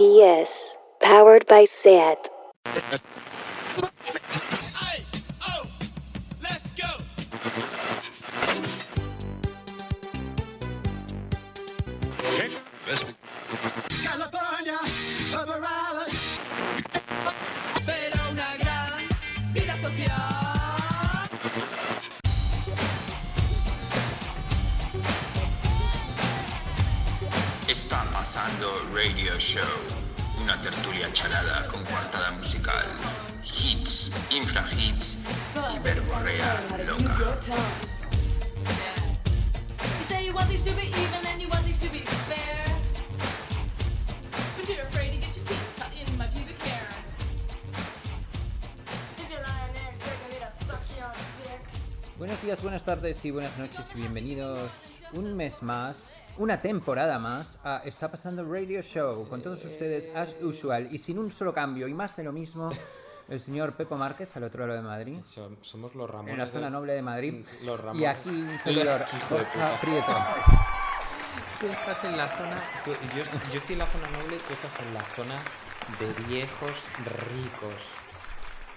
GPS, powered by SAT. pasando Radio Show, una tertulia charada con coartada musical, hits, infrahits y verborrea loca. You say you want these to be even and you want these to be fair. But you're afraid Buenos días, buenas tardes y buenas noches y bienvenidos un mes más, una temporada más a Está Pasando Radio Show con todos ustedes as usual y sin un solo cambio y más de lo mismo el señor Pepo Márquez al otro lado de Madrid, Som- Somos los Ramones. en la zona de- noble de Madrid Los Ramones. y aquí un servidor Borja. Prieto. Tú estás en la zona. tú- yo, yo estoy en la zona noble, tú estás en la zona de viejos ricos.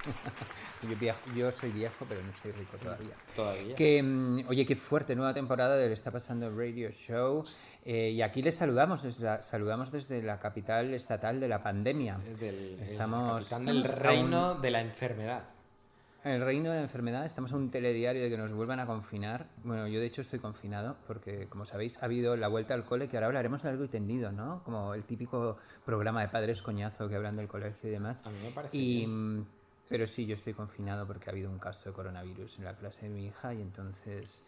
Yo, viejo- yo soy viejo pero no soy rico todavía. Todavía. Que, mm, oye, qué fuerte, nueva temporada del Está Pasando Radio Show. eh, y aquí les saludamos desde, la, saludamos desde la capital estatal de la pandemia. Es del, Estamos- el del estamos reino aún- de la enfermedad. En el reino de la enfermedad estamos a un telediario de que nos vuelvan a confinar. Bueno, yo de hecho estoy confinado porque, como sabéis, ha habido la vuelta al cole, que ahora hablaremos largo y tendido, ¿no? Como el típico programa de padres coñazo que hablan del colegio y demás. A mí me parece Y, mm, pero sí, yo estoy confinado porque ha habido un caso de coronavirus en la clase de mi hija y entonces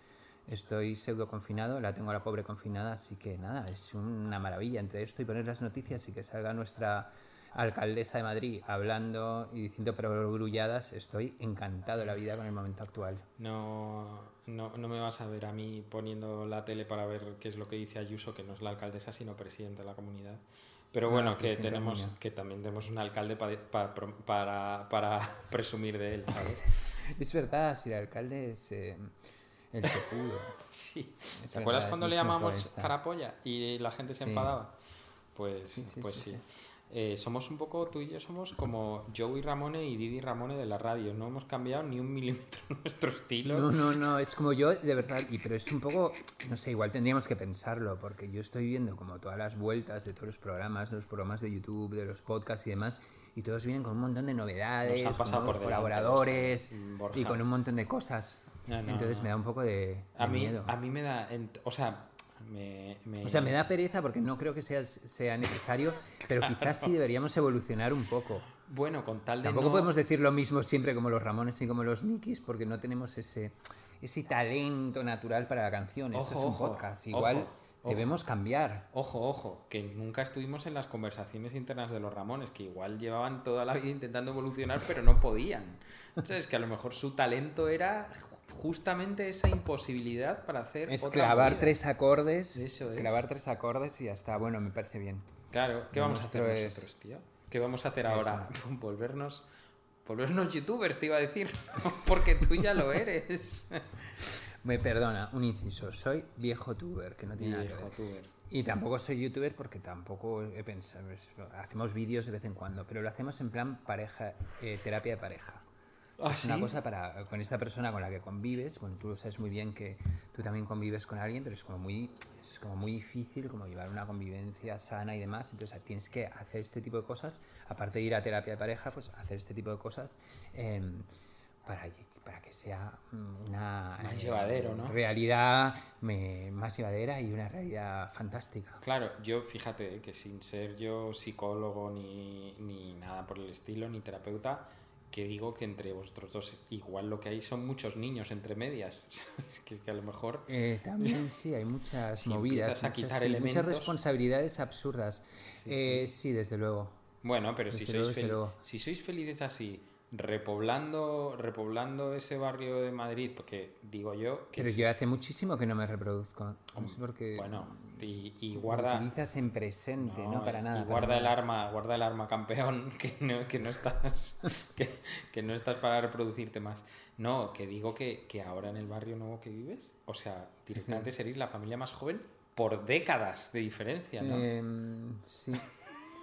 estoy pseudo confinado, la tengo a la pobre confinada, así que nada, es una maravilla entre esto y poner las noticias y que salga nuestra alcaldesa de Madrid hablando y diciendo perogrulladas, estoy encantado de la vida con el momento actual. No, no, no me vas a ver a mí poniendo la tele para ver qué es lo que dice Ayuso, que no es la alcaldesa, sino presidente de la comunidad. Pero Ah, bueno, que de la tenemos que también tenemos un alcalde pa- para, para presumir de él, ¿sabes? Es verdad, si el alcalde es eh, el sepudo. Sí. Es ¿Te acuerdas cuando le llamamos carapolla y la gente se Sí. enfadaba? Pues sí, pues sí, sí. Eh, somos un poco, tú y yo somos como Joey Ramone y Didi Ramone de la radio. No hemos cambiado ni un milímetro nuestro estilo. No, no, no, es como yo, de verdad, y pero es un poco, no sé, igual tendríamos que pensarlo, porque yo estoy viendo como todas las vueltas de todos los programas, de los programas de YouTube, de los podcasts y demás, y todos vienen con un montón de novedades, Nos han con nuevos por colaboradores Borja. y con un montón de cosas. No, no, Entonces me da un poco de, a, de mí, miedo. a mí me da. O sea, me, me- O sea, me da pereza porque no creo que sea, sea necesario, pero quizás sí deberíamos evolucionar un poco. Bueno, con tal de. Tampoco no- podemos decir lo mismo siempre como los Ramones y como los Nikis porque no tenemos ese, ese talento natural para la canción. Esto Ojo, es un ojo, podcast. Igual ojo, debemos cambiar. Ojo, ojo, que nunca estuvimos en las conversaciones internas de los Ramones, que igual llevaban toda la vida intentando evolucionar, pero no podían. ¿Sabes? Que a lo mejor su talento era justamente esa imposibilidad para hacer. Es otra clavar movida. tres acordes. Eso es. Clavar tres acordes y ya está. Bueno, me parece bien. Claro, ¿qué vamos a hacer es- nosotros, tío? ¿Qué vamos a hacer ahora? Volvernos. Volvernos youtubers, te iba a decir. Porque tú ya lo eres. Me perdona, un inciso. Soy viejo tuber, que no tiene nada que Viejo ver. tuber. Y tampoco soy youtuber porque tampoco he pensado. Hacemos vídeos de vez en cuando, pero lo hacemos en plan pareja, eh, terapia de pareja. ¿Ah, es una sí? cosa para con esta persona con la que convives. Bueno, tú lo sabes muy bien que tú también convives con alguien, pero es como muy, es como muy difícil como llevar una convivencia sana y demás. Entonces tienes que hacer este tipo de cosas, aparte de ir a terapia de pareja, pues hacer este tipo de cosas em, para, para que sea mm, una Más eh, llevadero, ¿no? realidad me- más llevadera y una realidad fantástica. Claro, yo fíjate que sin ser yo psicólogo ni, ni nada por el estilo, ni terapeuta, que digo que entre vosotros dos igual lo que hay son muchos niños entre medias. ¿sabes? Que, que a lo mejor... Eh, también sí, hay muchas Si movidas, a muchas, quitar sí, muchas responsabilidades absurdas. Eh, sí, desde luego. Bueno, pero Desde luego, si sois felices así, repoblando, repoblando ese barrio de Madrid, porque digo yo que... Pero es- yo hace muchísimo que no me reproduzco. No sé por qué. Bueno, y, guarda... utilizas en presente, no, para nada. Y para guarda el nada. arma, guarda el arma campeón, que no, que no estás que, que no estás para reproducirte más. No, que digo que, que ahora en el barrio nuevo que vives, o sea, directamente seréis la familia más joven por décadas de diferencia, ¿no? Em, sí.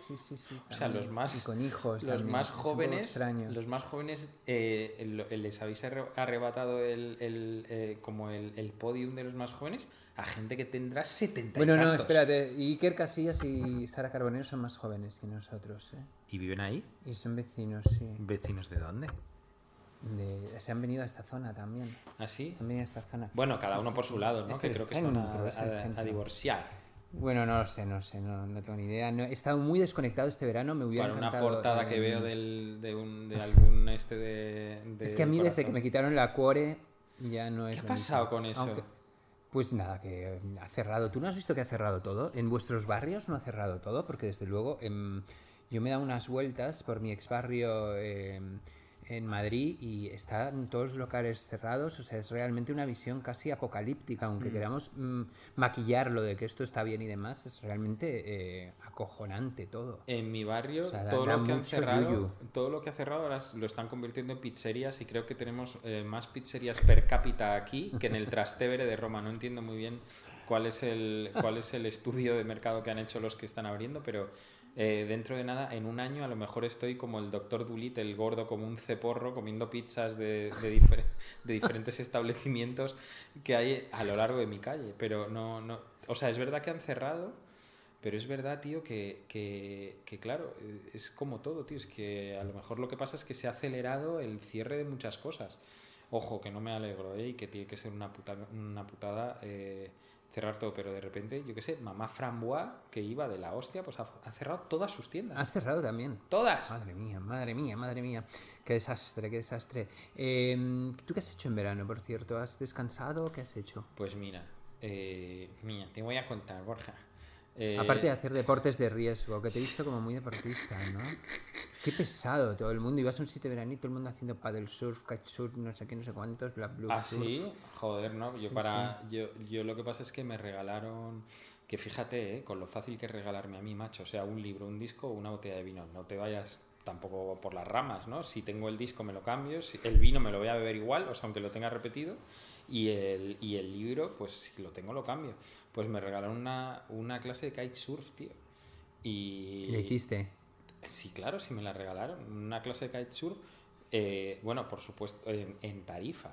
Sí, sí, sí. O sea, los más, Y con hijos. los también, más jóvenes, los más jóvenes eh, les habéis arre- arrebatado el, el, eh, como el, el podium de los más jóvenes a gente que tendrá 70 Bueno, y no, espérate. Iker Casillas y Sara Carbonero son más jóvenes que nosotros, ¿eh? ¿Y viven ahí? Y son vecinos, sí. ¿Vecinos de dónde? De- se han venido a esta zona también. ¿Así? Han venido a esta zona. Bueno, cada Sí, uno sí, por sí. su lado, ¿no? Es que creo que se van a, divorciar. Bueno, no lo sé, no sé, no, no tengo ni idea. No, he estado muy desconectado este verano, me hubiera una encantado. portada que veo del, de, un, de algún este de, de Es que a mí desde que me quitaron la cuore ya no es ¿Qué ha lo pasado mismo. con eso? Aunque- pues nada, que ha cerrado. ¿Tú no has visto que ha cerrado todo? ¿En vuestros barrios no ha cerrado todo? Porque desde luego em, yo me he dado unas vueltas por mi ex barrio em, en Madrid y están todos los locales cerrados. O sea, es realmente una visión casi apocalíptica. Aunque Mm. queramos mm, maquillarlo de que esto está bien y demás, es realmente eh, acojonante todo. En mi barrio, O sea, todo, lo que han cerrado, yuyu. todo lo que ha cerrado ahora lo están convirtiendo en pizzerías y creo que tenemos eh, más pizzerías per cápita aquí que en el Trastevere de Roma. No entiendo muy bien cuál es el, cuál es el estudio de mercado que han hecho los que están abriendo, pero eh, dentro de nada, en un año a lo mejor estoy como el doctor Dulit, el gordo, como un ceporro, comiendo pizzas de, de, difer- de diferentes establecimientos que hay a lo largo de mi calle. Pero no, no, o sea, es verdad que han cerrado. Pero es verdad, tío, que, que, que, claro, eh, es como todo, tío. Es que a lo mejor lo que pasa es que se ha acelerado el cierre de muchas cosas. Ojo, que no me alegro, ¿eh? Y que tiene que ser una putada, una putada eh, cerrar todo. Pero de repente, yo qué sé, mamá Frambois, que iba de la hostia, pues ha, ha cerrado todas sus tiendas. Ha cerrado también. ¡Todas! Madre mía, madre mía, madre mía. Qué desastre, qué desastre. Eh, ¿Tú qué has hecho en verano, por cierto? ¿Has descansado? ¿Qué has hecho? Pues mira, eh, mira, te voy a contar, Borja. Eh, Aparte de hacer deportes de riesgo, que te he visto como muy deportista, ¿no? Qué pesado todo el mundo. Ibas a un sitio de verano y todo el mundo haciendo paddle surf, kitesurf, no sé qué, no sé cuántos, bla, blue ¿Ah, surf. sí? Joder, no. Yo, Sí, para, Yo, yo lo que pasa es que me regalaron. Que fíjate, ¿eh? con lo fácil que es regalarme a mí, macho. O sea, un libro, un disco o una botella de vino. No te vayas tampoco por las ramas, ¿no? Si tengo el disco me lo cambio, si- el vino me lo voy a beber igual, o sea, aunque lo tenga repetido, y el, y el libro, pues si lo tengo lo cambio. Pues me regalaron una, una clase de kitesurf, tío. Y, ¿Y lo hiciste? Sí, claro, sí me la regalaron. Una clase de kitesurf, eh, bueno, por supuesto, en, en Tarifa.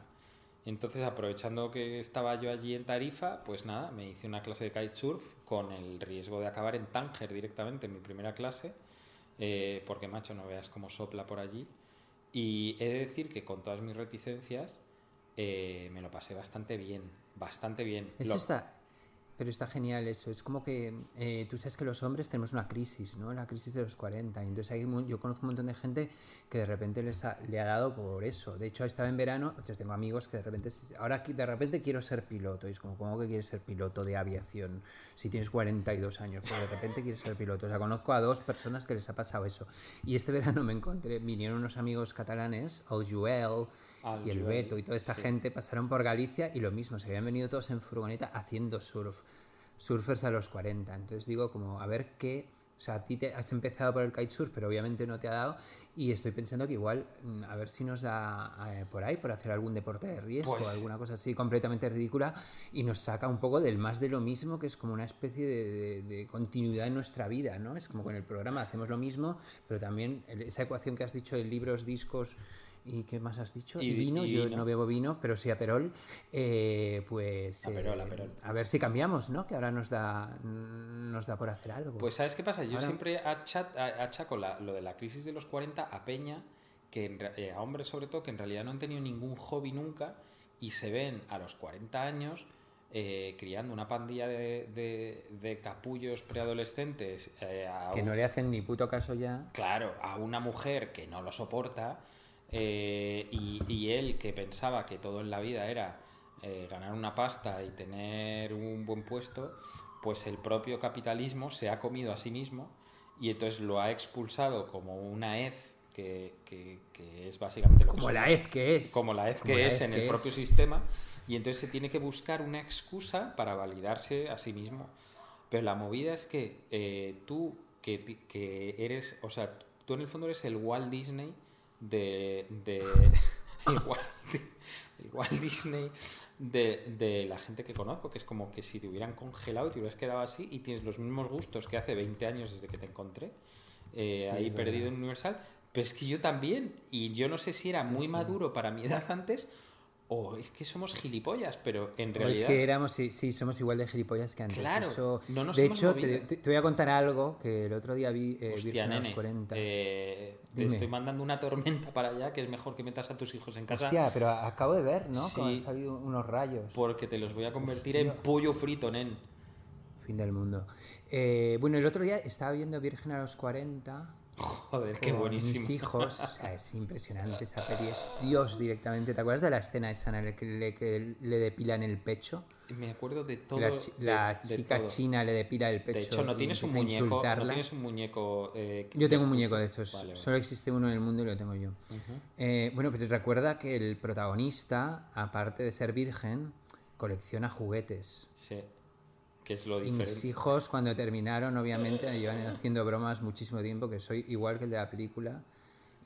Entonces, aprovechando que estaba yo allí en Tarifa, pues nada, me hice una clase de kitesurf con el riesgo de acabar en Tánger directamente en mi primera clase, eh, porque macho, no veas cómo sopla por allí. Y he de decir que con todas mis reticencias eh, me lo pasé bastante bien, bastante bien. Eso Lo- está... Pero está genial eso. Es como que eh, tú sabes que los hombres tenemos una crisis, ¿no? La crisis de los 40. Y entonces hay, yo conozco un montón de gente que de repente les ha- le ha dado por eso. De hecho, estaba en verano, o sea, tengo amigos que de repente, ahora de repente quiero ser piloto. Y es como, ¿cómo que quieres ser piloto de aviación si tienes 42 años? De repente quieres ser piloto. O sea, conozco a dos personas que les ha pasado eso. Y este verano me encontré, vinieron unos amigos catalanes, el Joel Al y el Joel, Beto y toda esta sí. gente pasaron por Galicia y lo mismo, se habían venido todos en furgoneta haciendo surf. Surfers a los 40. Entonces digo, como, a ver qué. O sea, a ti te has empezado por el kitesurf, pero obviamente no te ha dado. Y estoy pensando que igual, mm, a ver si nos da eh, por ahí, por hacer algún deporte de riesgo, Pues- alguna cosa así completamente ridícula, y nos saca un poco del más de lo mismo, que es como una especie de, de- de continuidad en nuestra vida, ¿no? Es como con el programa hacemos lo mismo, pero también esa ecuación que has dicho de libros, discos y qué más has dicho, Y- y, vino, y yo vino. no bebo vino, pero sí aperol, eh, pues Aperol, eh, aperol. a ver si cambiamos, ¿no? Que ahora nos da nos da por hacer algo. Pues ¿sabes qué pasa? Yo Ahora- siempre achaco la- lo de la crisis de los 40 a Peña, que eh, a hombres sobre todo, que en realidad no han tenido ningún hobby nunca y se ven a los 40 años eh, criando una pandilla de, de- de capullos preadolescentes eh, a que un- no le hacen ni puto caso ya. claro, a una mujer que no lo soporta eh, y, y él que pensaba que todo en la vida era ganar una pasta y tener un buen puesto, pues el propio capitalismo se ha comido a sí mismo y entonces lo ha expulsado como una hez que, que- que es básicamente lo que Como la hez que es. como la Como que es en el propio es. sistema y entonces se tiene que buscar una excusa para validarse a sí mismo. Pero la movida es que eh, tú, que, que eres, o sea, tú en el fondo eres el Walt Disney de, de, igual, igual Disney de, de la gente que conozco, que es como que si te hubieran congelado y te hubieras quedado así y tienes los mismos gustos que hace 20 años desde que te encontré, eh, Sí, ahí perdido en Universal. Pero es que yo también, y yo no sé si era Sí, muy sí. maduro para mi edad antes o es que somos gilipollas, pero en O realidad... es que éramos, sí, sí, somos igual de gilipollas que antes. Claro, Eso- no nos de hemos hecho, te, movido. te- te voy a contar algo que el otro día vi eh, Hostia, los nene, 40. eh, te estoy mandando una tormenta para allá que es mejor que metas a tus hijos en casa Hostia, pero acabo de ver, ¿no? Sí. han salido unos rayos. porque te los voy a convertir Hostia. en pollo frito, nen. Fin del mundo. Eh, bueno, el otro día estaba viendo Virgen a los 40 Joder, qué buenísimo. mis hijos. O sea, es impresionante esa peli. Es Dios directamente. ¿Te acuerdas de la escena esa en la que le, que le depilan el pecho? Me acuerdo de todo. la, chi- la de chica todo. china le depila el pecho. De hecho, no tienes un muñeco. No tienes un muñeco. eh, Yo tengo un muñeco de esos. Vale, vale. Solo existe uno en el mundo y lo tengo yo. Eh, bueno, pues recuerda que el protagonista, aparte de ser virgen, colecciona juguetes. Sí. Que es lo Y diferente. mis hijos, cuando terminaron, obviamente, me llevan haciendo bromas muchísimo tiempo, que soy igual que el de la película.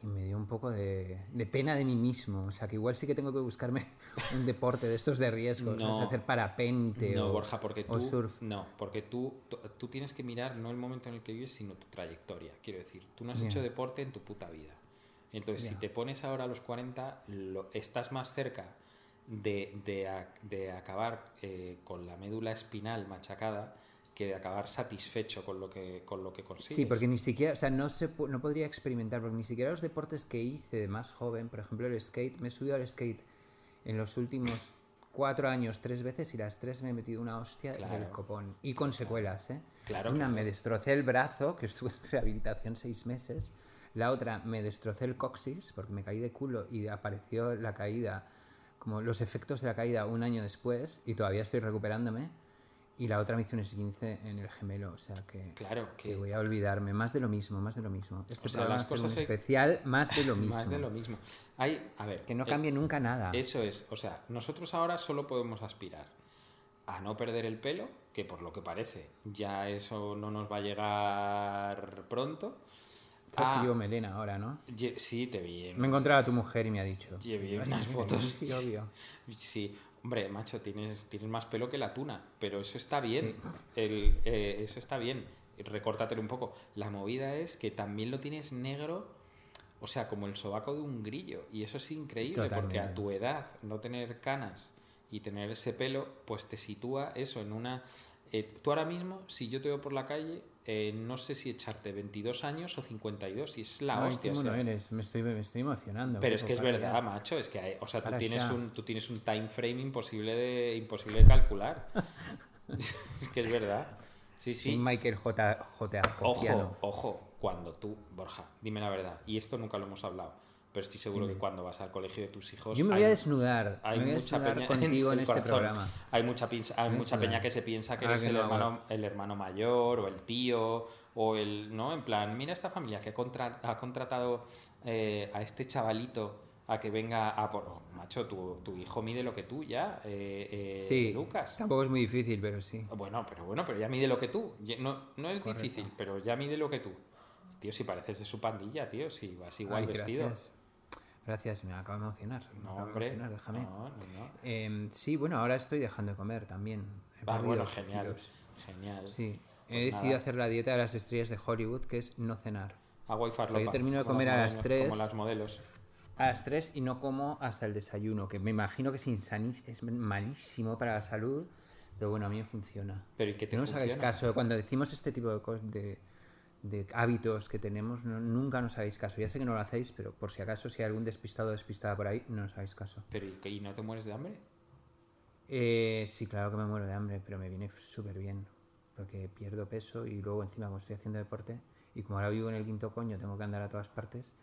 Y me dio un poco de, de pena de mí mismo. O sea, que igual sí que tengo que buscarme un deporte de estos de riesgo. No. o sea, hacer parapente No, o, Borja, porque tú. surf. No, porque tú, tú, tienes que mirar no el momento en el que vives, sino tu trayectoria. Quiero decir, tú no has hecho deporte en tu puta vida. Entonces, si Ya. te pones ahora a los 40, lo- estás más cerca de, de, a- de acabar eh, con la médula espinal machacada que de acabar satisfecho con lo que, con lo que consigues. Sí, porque ni siquiera, o sea, no, se, no podría experimentar, porque ni siquiera los deportes que hice de más joven, por ejemplo el skate, me he subido al skate en los últimos cuatro años tres veces y las tres me he metido una hostia del Claro. copón. Y con secuelas, ¿eh? Claro, Una claro. me destrocé el brazo, que estuve en rehabilitación seis meses. La otra me destrocé el coxis, porque me caí de culo y apareció la caída, como los efectos de la caída un año después, y todavía estoy recuperándome. Y la otra me hizo un esguince en el gemelo, o sea que Claro, que que voy a olvidarme. Más de lo mismo, más de lo mismo. Este O sea, las cosas hay- especial, más de lo mismo. más de lo mismo. Hay, a ver, Que no eh, cambie nunca nada. Eso es, o sea, nosotros ahora solo podemos aspirar a no perder el pelo, que por lo que parece ya eso no nos va a llegar pronto. Sabes a- que llevo melena ahora, ¿no? Ye- Sí, te vi. Me he encontrado a tu mujer y me ha dicho. "Llevas unas melena". fotos. Sí, obvio. Sí, hombre, macho, tienes, tienes más pelo que la tuna, pero eso está bien. El, eh, eso está bien. Recórtatelo un poco. La movida es que también lo tienes negro, o sea, como el sobaco de un grillo. Y eso es increíble, porque a tu edad no tener canas y tener ese pelo, pues te sitúa eso en una... eh, tú ahora mismo, si yo te veo por la calle, eh, no sé si echarte 22 años o 52, y es la Ay, hostia. o sea, eres. Me estoy, me estoy emocionando. pero es que es verdad, ya. macho, es que hay- o sea, tú tienes ya. un tú tienes un time frame imposible de imposible de calcular. es que es verdad. Sí, Sí. Michael J. J. Ojo, ojo, cuando tú, Borja, dime la verdad, y esto nunca lo hemos hablado, pero estoy seguro que cuando vas al colegio de tus hijos Yo me hay- voy a desnudar. hay me voy a mucha desnudar peña contigo en, este corazón. programa. Hay mucha, pinza- hay a mucha peña que se piensa que Ahora eres que el, no hermano, el hermano mayor o el tío o el. ¿No? En plan, mira esta familia que ha, contra- ha contratado eh, a este chavalito a que venga a por. oh, macho, tu, tu hijo mide lo que tú ya, eh, eh, Sí, Lucas. tampoco es muy difícil, pero sí. Bueno, pero bueno, pero ya mide lo que tú. No, no es difícil, pero ya mide lo que tú. Tío, si pareces de su pandilla, tío, si vas igual Ay, vestido. Gracias. Gracias, me acabo de emocionar. Me No, acabo de hombre. emocionar, déjame. No, no, no. Em, sí, bueno, ahora estoy dejando de comer también. He Ah, bueno, genial. kilos. Genial. Sí, Pues he decidido nada. hacer la dieta de las estrellas de Hollywood, que es no cenar. Agua y farlopa. yo termino de como comer a las modelos- tres. Como las modelos. A las 3 y no como hasta el desayuno, que me imagino que es, insanís- es malísimo para la salud, pero bueno, a mí me funciona. Pero ¿y qué te no os hagáis caso, cuando decimos este tipo de, cos- de, de hábitos que tenemos, no- nunca nos hagáis caso. Ya sé que no lo hacéis, pero por si acaso, si hay algún despistado o despistada por ahí, no os hagáis caso. Pero ¿y, no te mueres de hambre? Eh, sí, claro que me muero de hambre, pero me viene súper bien, porque pierdo peso y luego encima como estoy haciendo deporte, y como ahora vivo en el quinto coño, tengo que andar a todas partes,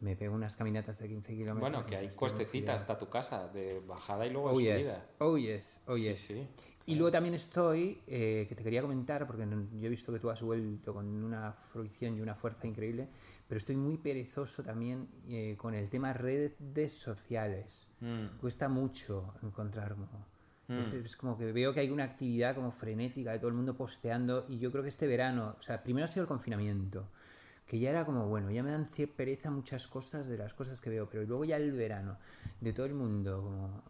me pego unas caminatas de 15 kilómetros. Bueno, que hay cuidado. hasta tu casa, de bajada y luego de Oh subida. yes, oh yes, oh Sí, yes. sí. Y luego también estoy, eh, que te quería comentar, porque yo he visto que tú has vuelto con una fruición y una fuerza increíble, pero estoy muy perezoso también eh, con el tema redes sociales. Mm. Cuesta mucho encontrar como... Es, es como que veo que hay una actividad como frenética de todo el mundo posteando y yo creo que este verano, o sea, primero ha sido el confinamiento, que ya era como, bueno, ya me dan pereza muchas cosas de las cosas que veo, pero luego ya el verano, de todo el mundo, como,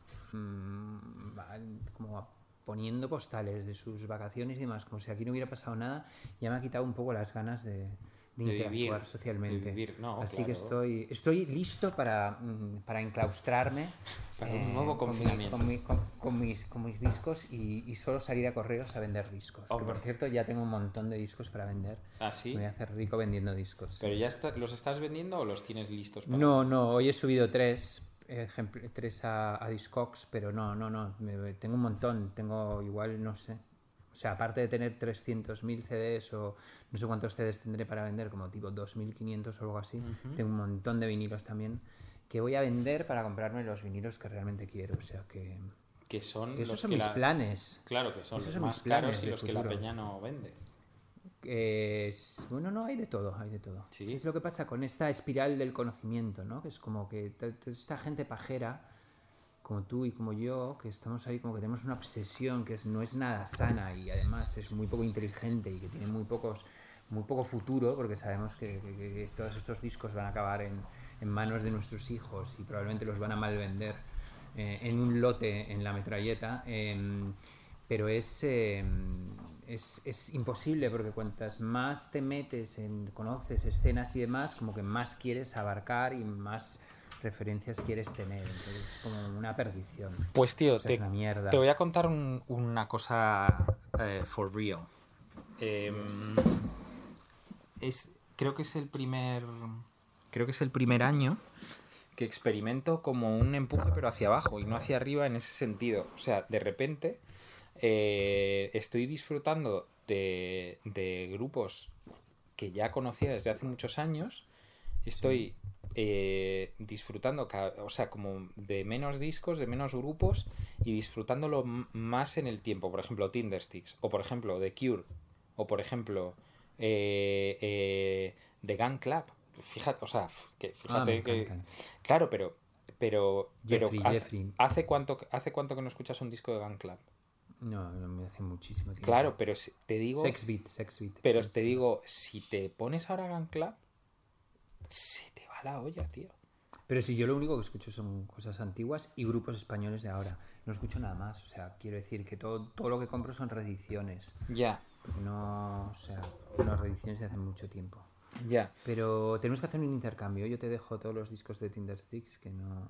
mm, va- como poniendo postales de sus vacaciones y demás, como si aquí no hubiera pasado nada, ya me ha quitado un poco las ganas de, de De interactuar vivir, de socialmente. vivir, no, Así que claro. estoy, estoy listo para, mm, para enclaustrarme. Para un nuevo con mi- confinamiento. Con, mi- con- con mis, con mis discos y, y solo salir a correos a vender discos. Que, Hombre. por cierto, ya tengo un montón de discos para vender. ¿Ah, sí? Me voy a hacer rico vendiendo discos. ¿Pero ya está- los estás vendiendo o los tienes listos para No, no, hoy he subido tres, tres a, a Discogs, pero no, no, no, me- tengo un montón, tengo igual, no sé. O sea, aparte de tener 300.000 CDs o no sé cuántos CDs tendré para vender, como tipo 2.500 o algo así, tengo un montón de vinilos también que voy a vender para comprarme los vinilos que realmente quiero. O sea, que, que son que esos los son que mis la- planes. Claro, que son Esos los son mis más planes caros y los que la peña no vende. Es- bueno, no, hay de todo, hay de todo. Sí. Es lo que pasa con esta espiral del conocimiento, ¿no? Que es como que esta gente pajera, como tú y como yo, que estamos ahí como que tenemos una obsesión que es- no es nada sana y además es muy poco inteligente y que tiene muy pocos muy poco futuro porque sabemos que, que- que todos estos discos van a acabar en, en manos de nuestros hijos y probablemente los van a mal vender eh, en un lote en la metralleta em, pero es, eh, es, es imposible porque cuantas más te metes en, conoces escenas y demás, como que más quieres abarcar y más referencias quieres tener. Entonces es como una perdición. Pues tío, O sea, te, es una mierda. te voy a contar un- una cosa eh, for real. Em, es, creo que es el primer. Creo que es el primer año que experimento como un empuje, pero hacia abajo y no hacia arriba en ese sentido. O sea, de repente eh, estoy disfrutando de, de grupos que ya conocía desde hace muchos años. Estoy eh, disfrutando, o sea, como de menos discos, de menos grupos y disfrutándolo más en el tiempo. Por ejemplo, Tindersticks, o por ejemplo, The Cure, o por ejemplo, eh, eh, The Gun Club. Fíjate, o sea, que, Ah, que. Claro, pero. Pero, pero Jeffrey, hace, Jeffrey. ¿hace cuánto, ¿hace cuánto que no escuchas un disco de Gun Club? No, no me hace muchísimo tiempo. Claro, pero si- te digo. Sex Beat, Sex Beat. Pero Es- te digo, si te pones ahora Gun Club, se te va la olla, tío. Pero si yo lo único que escucho son cosas antiguas y grupos españoles de ahora. No escucho nada más. O sea, quiero decir que todo, todo lo que compro son reediciones. Ya, no, o sea, no reediciones de hace mucho tiempo. ya. Pero tenemos que hacer un intercambio. Yo te dejo todos los discos de Tindersticks que no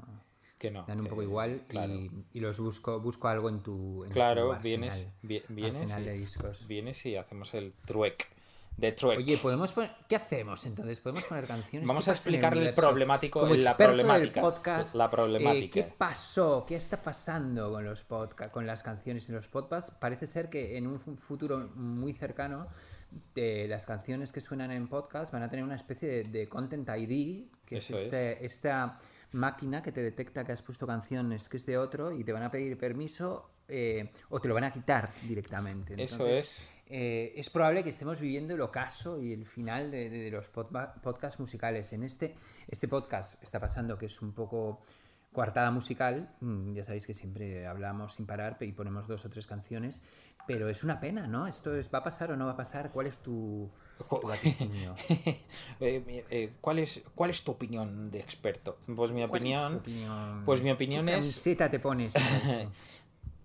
Que no. dan un poco igual Claro, y, y los busco busco algo en tu, en tu claro arsenal, vienes, vi- vienes, arsenal y, de discos. vienes y hacemos el truec. De truec. Oye, podemos poner, ¿qué hacemos entonces? Podemos poner canciones. Vamos ¿Qué a pasa en explicar el problemático- Como la experto del problemática, podcast, la eh, problemática. ¿Qué pasó? ¿Qué está pasando con los podcasts, con las canciones en los podcasts? Parece ser que en un fu- futuro muy cercano de las canciones que suenan en podcast van a tener una especie de, de content ID, que Eso es, este- esta máquina que te detecta que has puesto canciones que es de otro y te van a pedir permiso eh, o te lo van a quitar directamente. Eso Entonces, es. eh, es probable que estemos viviendo el ocaso y el final de, de- de los podcasts musicales. En este, este podcast está pasando que es un poco coartada musical. Mm, Ya sabéis que siempre hablamos sin parar y ponemos dos o tres canciones. Pero es una pena, ¿no? ¿Esto es, va a pasar o no va a pasar? ¿Cuál es tu, tu vaticinio? Eh, eh, ¿cuál, es, ¿Cuál es tu opinión de experto? Pues mi ¿Cuál es tu opinión. opinión? Pues mi opinión ¿Qué es. te pones?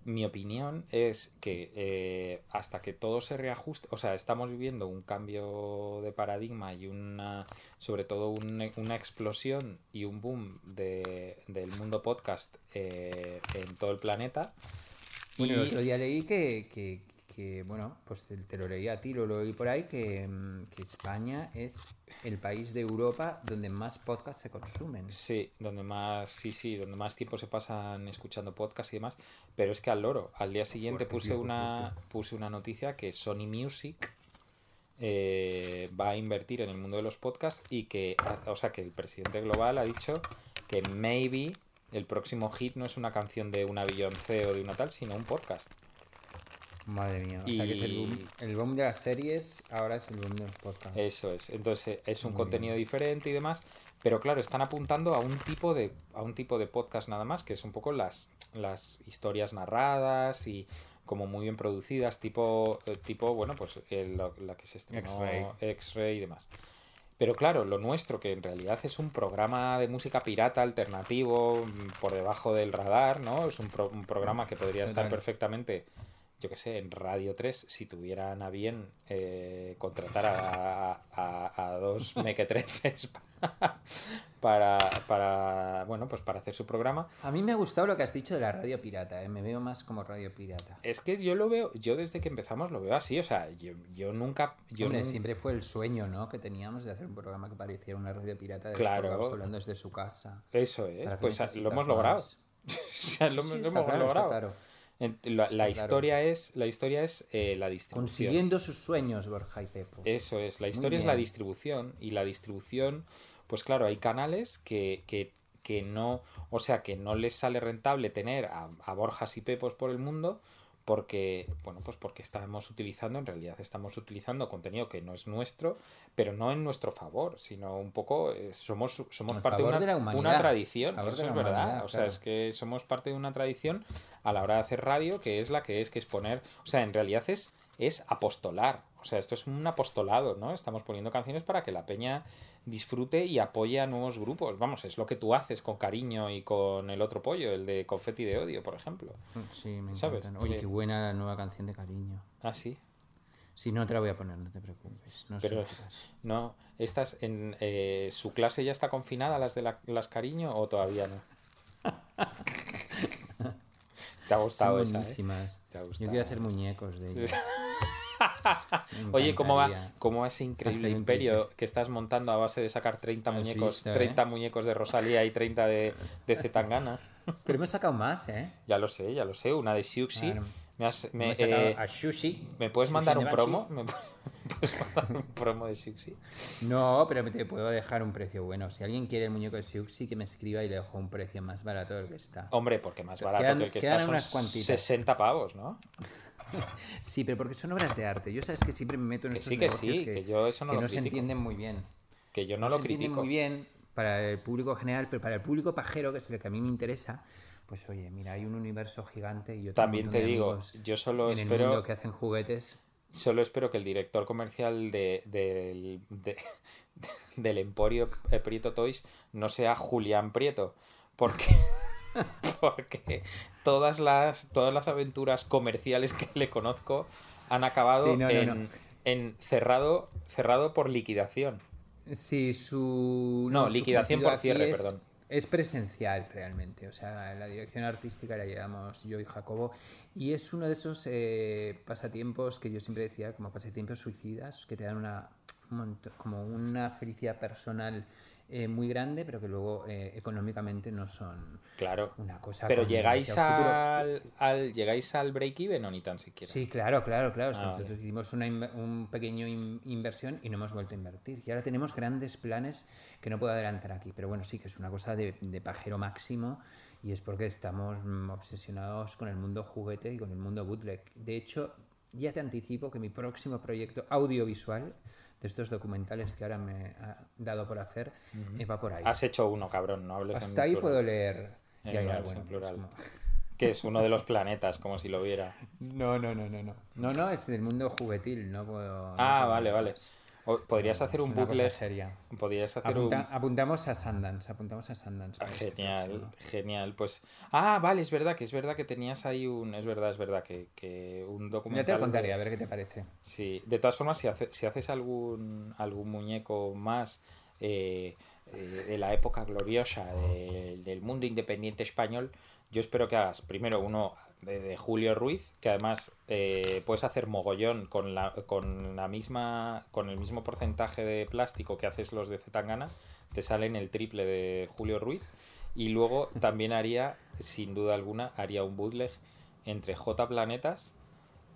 Mi opinión es que eh, hasta que todo se reajuste, o sea, estamos viviendo un cambio de paradigma y una, sobre todo un- una explosión y un boom de- del mundo podcast eh, en todo el planeta. Bueno, Y- el otro día leí que, que- que, bueno, pues te, lo leí a ti, lo leí por ahí, que, mm, que España es el país de Europa donde más podcasts se consumen. Sí, donde más, sí, sí, donde más tiempo se pasan escuchando podcast y demás. Pero es que al loro, al día siguiente Fuerte, puse tío, una, fuerte. puse una noticia que Sony Music eh, va a invertir en el mundo de los podcasts y que, o sea, que el presidente global ha dicho que maybe el próximo hit no es una canción de una Beyoncé o de una tal, sino un podcast. Madre mía, o sea que es el boom, el boom de las series, ahora es el boom de los podcasts. Eso es. Entonces es un Muy contenido diferente y demás. Pero claro, están apuntando a un tipo de, a un tipo de podcast nada más, que es un poco las, las historias narradas y como muy bien producidas, tipo, eh, tipo bueno, pues el- la, la que se estrenó X-Ray. Y demás. Pero claro, lo nuestro, que en realidad es un programa de música pirata alternativo mm, por debajo del radar, ¿no? Es un, pro- un programa que podría estar perfectamente, yo qué sé, en Radio 3, si tuvieran a bien eh, contratar a, a- a dos mequetrefes para, para, bueno, pues para hacer su programa. A mí me ha gustado lo que has dicho de la radio pirata, ¿eh? me veo más como radio pirata. Es que yo lo veo, yo desde que empezamos lo veo así, o sea, yo, yo nunca... Yo Hombre, siempre fue el sueño, ¿no? Que teníamos de hacer un programa que pareciera una radio pirata de Claro. Hablando desde su casa. Eso es, ¿Para qué pues lo hemos más? logrado. O sea, lo, Sí, lo hemos claro, logrado. La, claro. historia es, la historia es eh, la distribución. Consiguiendo sus sueños, Borja y Pepo. Eso es, la Muy historia es la distribución y la distribución, pues claro, hay canales que, que, que no, o sea, que no les sale rentable tener a, a Borjas y Pepos por el mundo porque, bueno, pues porque estamos utilizando, en realidad estamos utilizando contenido que no es nuestro, pero no en nuestro favor, sino un poco, eh, somos, somos parte de una, de la una humanidad. tradición, A eso es verdad, o sea, es que somos parte de una tradición a la hora de hacer radio, que es la que es, que es poner, o sea, en realidad es, es apostolar, o sea, esto es un apostolado, ¿no? Estamos poniendo canciones para que la peña disfrute y apoye a nuevos grupos, vamos, es lo que tú haces con cariño y con el otro pollo, el de Confetti de Odio, por ejemplo. Sí, me ¿Sabes? Oye, qué buena la nueva canción de cariño. Ah, sí. Si no, te la voy a poner, no te preocupes. No Pero no, estas en eh, su clase ya está confinada las de la- las cariño o todavía no. Te ha gustado Son esa, ¿eh? buenísimas. Te ha Yo quiero hacer muñecos de ellas. Oye, ¿cómo va. ¿cómo va ese increíble imperio que estás montando a base de sacar 30 Has muñecos, visto, ¿eh? 30 muñecos de Rosalía y 30 de, de Zetangana? Pero hemos sacado más, ¿eh? Ya lo sé, ya lo sé. Una de Siuxi. Claro. Me, has- eh, a Shushi. ¿me puedes mandar un Banshee. promo? ¿Me puedes, me puedes mandar un promo de Siuxi? No, pero te puedo dejar un precio bueno. Si alguien quiere el muñeco de Siuxi, que me escriba y le dejo un precio más barato del que está. Hombre, porque más barato Quedan- que el que está son unas cuantitas. 60 pavos, ¿no? Sí, pero porque son obras de arte. Yo sabes que siempre me meto en Que estos sí, que negocios sí, que yo eso no lo se critico. entienden muy bien. Que yo no, No lo se entienden critico. muy bien para el público general, pero para el público pajero, que es el que a mí me interesa, pues oye, mira, hay un universo gigante y yo También te de digo, yo solo en el espero- mundo que hacen juguetes. Solo espero que el director comercial de, del- de- del Emporio eh, Prieto Toys no sea Julián Prieto. Porque, porque todas, las, todas las aventuras comerciales que le conozco han acabado Sí, no, no, en, no. en cerrado, cerrado por liquidación. Sí, su. No, su liquidación por cierre, es- perdón. Es presencial realmente, o sea, la dirección artística la llevamos yo y Jacobo y es uno de esos eh, pasatiempos que yo siempre decía como pasatiempos suicidas que te dan una como una felicidad personal eh, muy grande pero que luego eh, económicamente no son Claro. una cosa Pero llegáis al, al- llegáis al break-even o ni tan siquiera. Sí, claro, claro, claro. Ah, Nosotros vale. hicimos una un pequeño in- inversión y no hemos vuelto a invertir. Y ahora tenemos grandes planes que no puedo adelantar aquí. Pero bueno, sí que es una cosa de, de pajero máximo y es porque estamos mm, obsesionados con el mundo juguete y con el mundo bootleg. De hecho, ya te anticipo que mi próximo proyecto audiovisual de estos documentales que ahora me ha dado por hacer eh, va por ahí. Has hecho uno, cabrón, no hables en Hasta ahí plural. puedo leer. En en plural. como- Que es uno de los planetas, como si lo viera. No, no, no, no, no. No, no, es del mundo juguetil, no puedo. no Ah, puedo vale, vale. Podrías hacer Es un bootleg. seria. Podrías hacer Apunta- un. Apuntamos a Sundance, apuntamos a Sundance. Ah, este Genial, genial. Pues. Ah, vale, es verdad que es verdad que tenías ahí un. Es verdad, es verdad que, que un documental. Ya te lo de- contaré, a ver qué te parece. Sí, de todas formas, si, hace- si haces algún, algún muñeco más eh, eh, de la época gloriosa de- del mundo independiente español, yo espero que hagas primero uno de, de Julio Ruiz, que además eh, puedes hacer mogollón con la, con la misma con el mismo porcentaje de plástico que haces los de Zetangana, te salen el triple de Julio Ruiz. Y luego también haría, sin duda alguna, haría un bootleg entre J Planetas.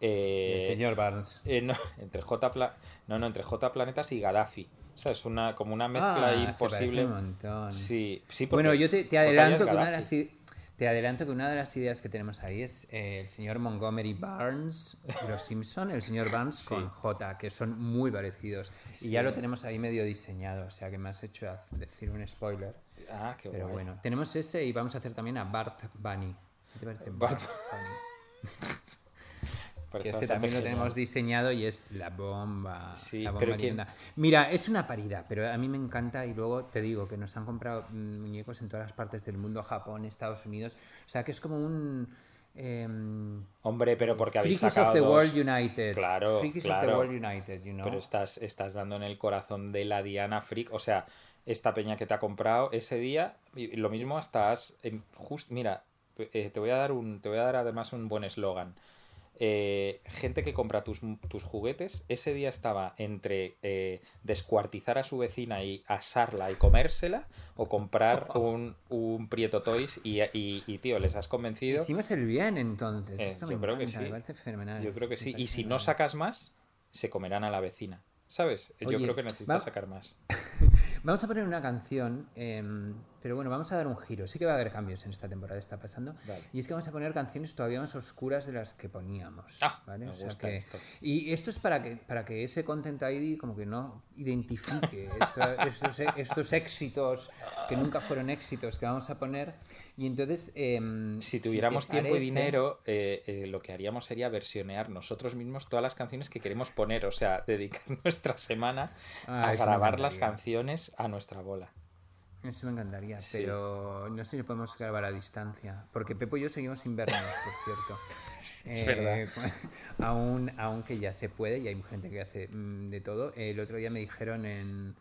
eh, El señor Barnes. eh, no, entre J Pla- no, no, entre J Planetas y Gaddafi. O sea, es una, como una mezcla Ah, se imposible. un. Sí, sí, porque Bueno, yo te, adelanto que una de las te adelanto que una de las ideas que tenemos ahí es eh, el señor Montgomery Barnes los Simpson, el señor Barnes Sí. con J, que son muy parecidos. Y ya lo tenemos ahí medio diseñado, o sea que me has hecho decir un spoiler. Ah, qué Pero guay. bueno, tenemos ese y vamos a hacer también a Bart Bunny. ¿Qué te parece? Bart- Bunny. Parece ese también lo tenemos diseñado y es la bomba. Sí, la bomba pero ¿quién- linda. Mira, es una parida, pero a mí me encanta y luego te digo que nos han comprado mm, muñecos en todas las partes del mundo, Japón, Estados Unidos. O sea, que es como un... em, Hombre, pero porque habéis Freakies sacado of the dos. World United. Claro, Freakies claro. of the World United, you know. Pero estás, estás dando en el corazón de la Diana Freak. O sea, esta peña que te ha comprado ese día, y lo mismo just, mira, eh, te voy a dar un. Te voy a dar además un buen eslogan. Eh, gente que compra tus, tus juguetes, ese día estaba entre eh, descuartizar a su vecina y asarla y comérsela, o comprar un, un Prieto Toys y, y, y, tío, les has convencido. Hicimos el bien entonces. Eh, Esto yo me creo que sí. Me parece fenomenal. Yo creo que sí. Y si no sacas más, se comerán a la vecina. ¿Sabes? Yo creo que necesitas sacar más. Vamos a poner una canción, em, pero bueno, vamos a dar un giro. Sí que va a haber cambios en esta temporada, está pasando. Vale. Y es que vamos a poner canciones todavía más oscuras de las que poníamos. Ah, ¿vale? me O sea gusta que- esto. Y esto es para que, para que ese Content ID como que no identifique esto- estos, estos éxitos que nunca fueron éxitos que vamos a poner. Y entonces... em, Si tuviéramos tiempo y parece- dinero, eh, eh, lo que haríamos sería versionear nosotros mismos todas las canciones que queremos poner. O sea, dedicar nuestra semana Ah, a grabar las canciones a nuestra bola. Eso me encantaría, Sí. pero no sé si podemos grabar a distancia. Porque Pepo y yo seguimos sin vernos, por cierto. es verdad. Aún, aunque ya se puede y hay gente que hace mm, de todo. El otro día me dijeron en.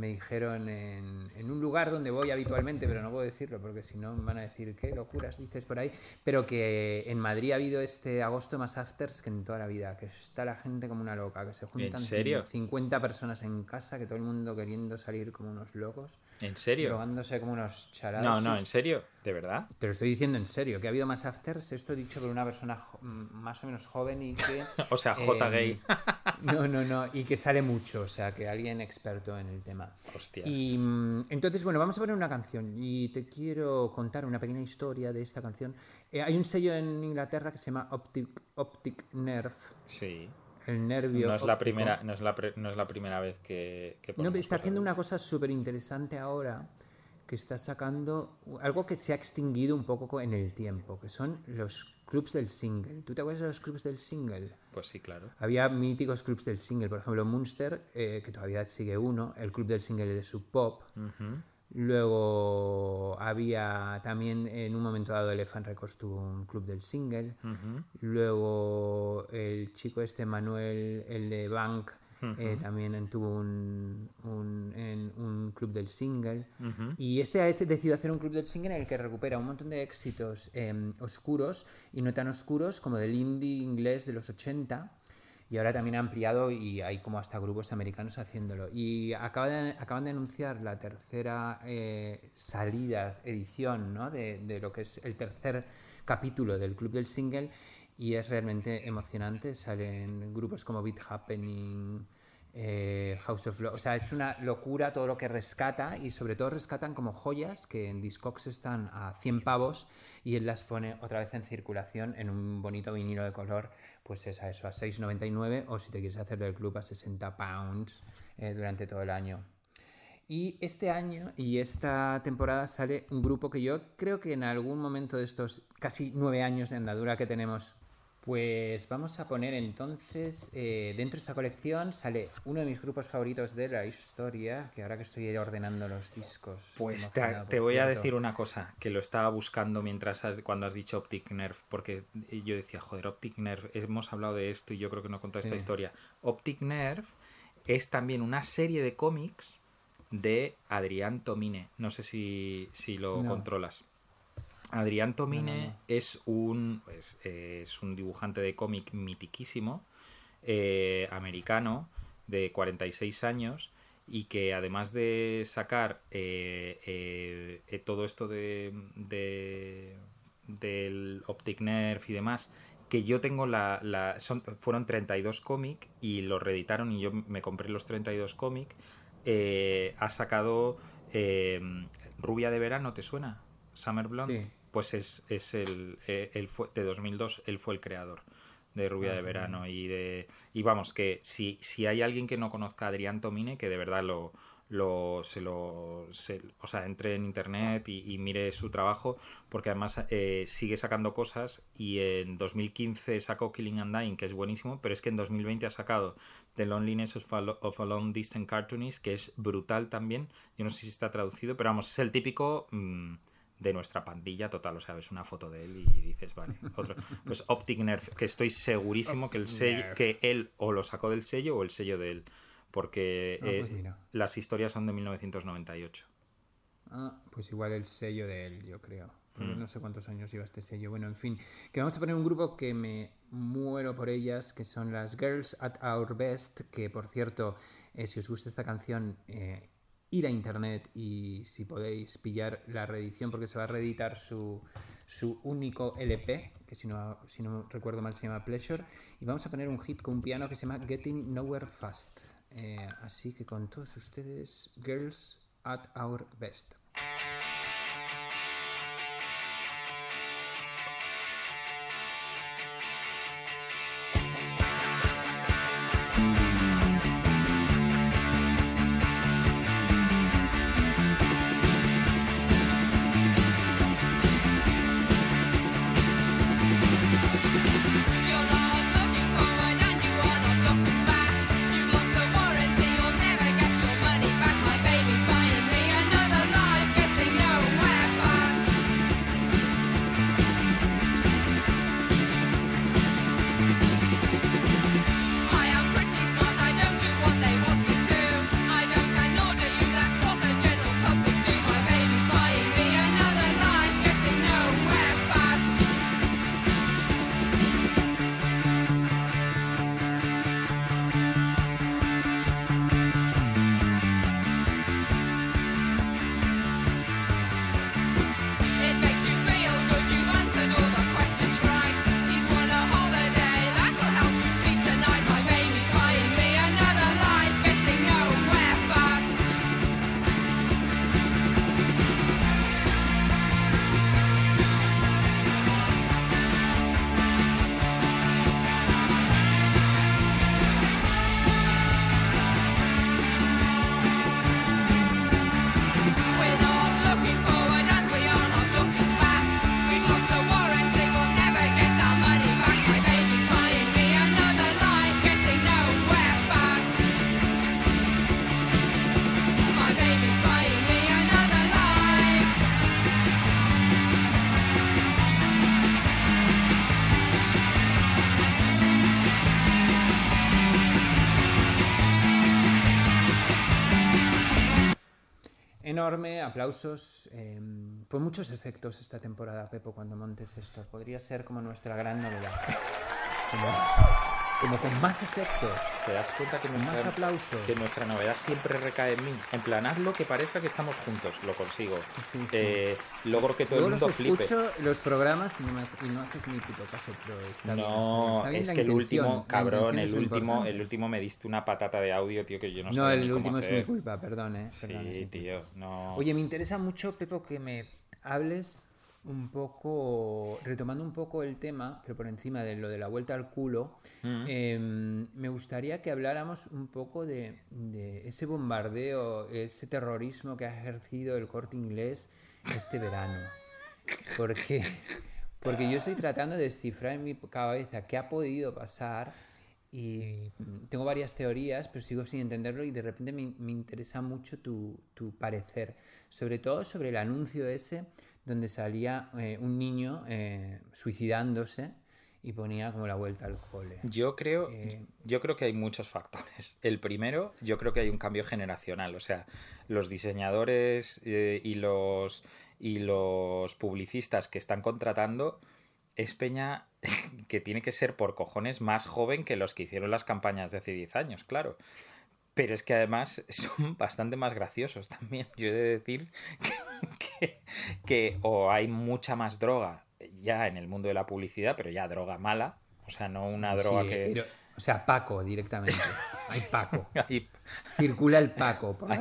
Me dijeron en, en un lugar donde voy habitualmente, pero no puedo decirlo porque si no me van a decir qué locuras dices por ahí. Pero que en Madrid ha habido este agosto más afters que en toda la vida, que está la gente como una loca, que se juntan serio? 50 personas en casa, que todo el mundo queriendo salir como unos locos. ¿En serio? Drogándose como unos charados. No, no, en serio. ¿De verdad? Te lo estoy diciendo en serio, que ha habido más afters, esto dicho por una persona más o menos joven y que... O sea, J em, gay. No, no, no, y que sale mucho, o sea, que alguien experto en el tema. Hostia. Y mm, entonces, bueno, vamos a poner una canción y te quiero contar una pequeña historia de esta canción. Eh, hay un sello en Inglaterra que se llama Optic, Optic Nerve, Sí. el nervio No es, la primera, no, es la pre- no es la primera vez que, que No, está haciendo una cosa súper interesante ahora, que está sacando algo que se ha extinguido un poco co- en el tiempo, que son los clubs del single. ¿Tú te acuerdas de los clubs del single? Pues sí, claro. Había míticos clubs del single, por ejemplo Munster, eh, que todavía sigue uno, el club del single de Sub Pop. Luego había también en un momento dado Elephant Records tuvo un club del single. Luego el chico este Manuel, el de Bank, eh, también tuvo un, un, en un club del single. Y este ha decidido hacer un club del single en el que recupera un montón de éxitos em, oscuros y no tan oscuros como del indie inglés de los 80. Y ahora también ha ampliado y hay como hasta grupos americanos haciéndolo. Y acaba de- acaban de anunciar la tercera eh, salida, edición, ¿no? de, de lo que es el tercer capítulo del Club del Single. Y es realmente emocionante. Salen grupos como Beat Happening, eh, House of Love. O sea, es una locura todo lo que rescata y sobre todo rescatan como joyas que en Discogs están a 100 pavos y él las pone otra vez en circulación en un bonito vinilo de color, pues es a eso, a 6,99 o si te quieres hacer del club a 60 pounds eh, durante todo el año. Y este año y esta temporada sale un grupo que yo creo que en algún momento de estos casi nueve años de andadura que tenemos, pues vamos a poner entonces, eh, dentro de esta colección sale uno de mis grupos favoritos de la historia, que ahora que estoy ordenando los discos. Pues te, voy a decir una cosa, que lo estaba buscando mientras has- cuando has dicho Optic Nerve, porque yo decía, joder, Optic Nerve, hemos hablado de esto y yo creo que no he contado esta historia. Optic Nerve es también una serie de cómics de Adrián Tomine, no sé si, si lo No. controlas. Adrián Tomine no. es un pues, eh, es un dibujante de cómic mitiquísimo eh, americano de 46 años y que además de sacar eh, eh, todo esto de, de- del Optic Nerve y demás que yo tengo la, la- son, fueron 32 cómics y los reeditaron y yo me compré los 32 cómics eh, ha sacado eh, Rubia de Verano, ¿te suena? Summer Blonde. Sí. Pues es, es el, eh, él fue, de 2002, él fue el creador de Rubia Ah, de Verano y de y vamos que si, si hay alguien que no conozca a Adrián Tomine que de verdad lo, lo, se lo, se- o sea, entre en internet y, y mire su trabajo, porque además eh, sigue sacando cosas y en 2015 sacó Killing and Dying, que es buenísimo, pero es que en 2020 ha sacado The Loneliness of a, of a Long Distant Cartoonist, que es brutal también. Yo no sé si está traducido, pero vamos, es el típico mm, de nuestra pandilla total, o sea, ves una foto de él y dices, vale, otro. Pues Optic Nerf, que estoy segurísimo que el sello, que él o lo sacó del sello o el sello de él, porque Ah, eh, pues mira. las historias son de 1998. Ah, pues igual el sello de él, yo creo. Porque Mm. no sé cuántos años lleva este sello. Bueno, en fin, que vamos a poner un grupo que me muero por ellas, que son las Girls at Our Best, que por cierto, eh, si os gusta esta canción, eh, ir a internet y si podéis pillar la reedición, porque se va a reeditar su, su único LP, que si no, si no recuerdo mal se llama Pleasure, y vamos a poner un hit con un piano que se llama Getting Nowhere Fast. Eh, así que con todos ustedes, Girls at Our Best. Enorme, aplausos. eh, muchos efectos esta temporada, Pepo, cuando montes esto. Podría ser como nuestra gran novedad. Como, con más efectos. ¿Te das cuenta que Más nuestra, aplausos. que nuestra novedad siempre recae en mí? En plan, hazlo que parezca que estamos juntos, lo consigo. Sí, sí. Eh, logro que todo Luego el los mundo flipe. escucho los programas y no, me, y no haces ni puto caso, pero está bien. No, está bien es la que el último, cabrón, el lo último, importante. el último me diste una patata de audio, tío, que yo no, No, sabía ni el último es mi culpa, perdón, eh. perdón, Sí, tío, no. Oye, me interesa mucho, Pepo, que me hables un poco, retomando un poco el tema, pero por encima de lo de la vuelta al culo, Mm. em, me gustaría que habláramos un poco de, de ese bombardeo, ese terrorismo que ha ejercido el corte inglés este verano. Porque, porque yo estoy tratando de descifrar en mi cabeza qué ha podido pasar y tengo varias teorías, pero sigo sin entenderlo y de repente me, me interesa mucho tu, tu parecer, sobre todo sobre el anuncio ese donde salía eh, un niño eh, suicidándose y ponía como la vuelta al cole. Yo creo, Eh, yo creo que hay muchos factores. El primero, yo creo que hay un cambio generacional. O sea, los diseñadores y los y los publicistas que están contratando es peña que tiene que ser por cojones más joven que los que hicieron las campañas de hace 10 años, claro. Pero es que además son bastante más graciosos también. Yo he de decir que, que- que o hay mucha más droga ya en el mundo de la publicidad, pero ya droga mala. O sea, no una droga sí, que... o sea, Paco directamente. Hay Paco. Circula el Paco. por- ay,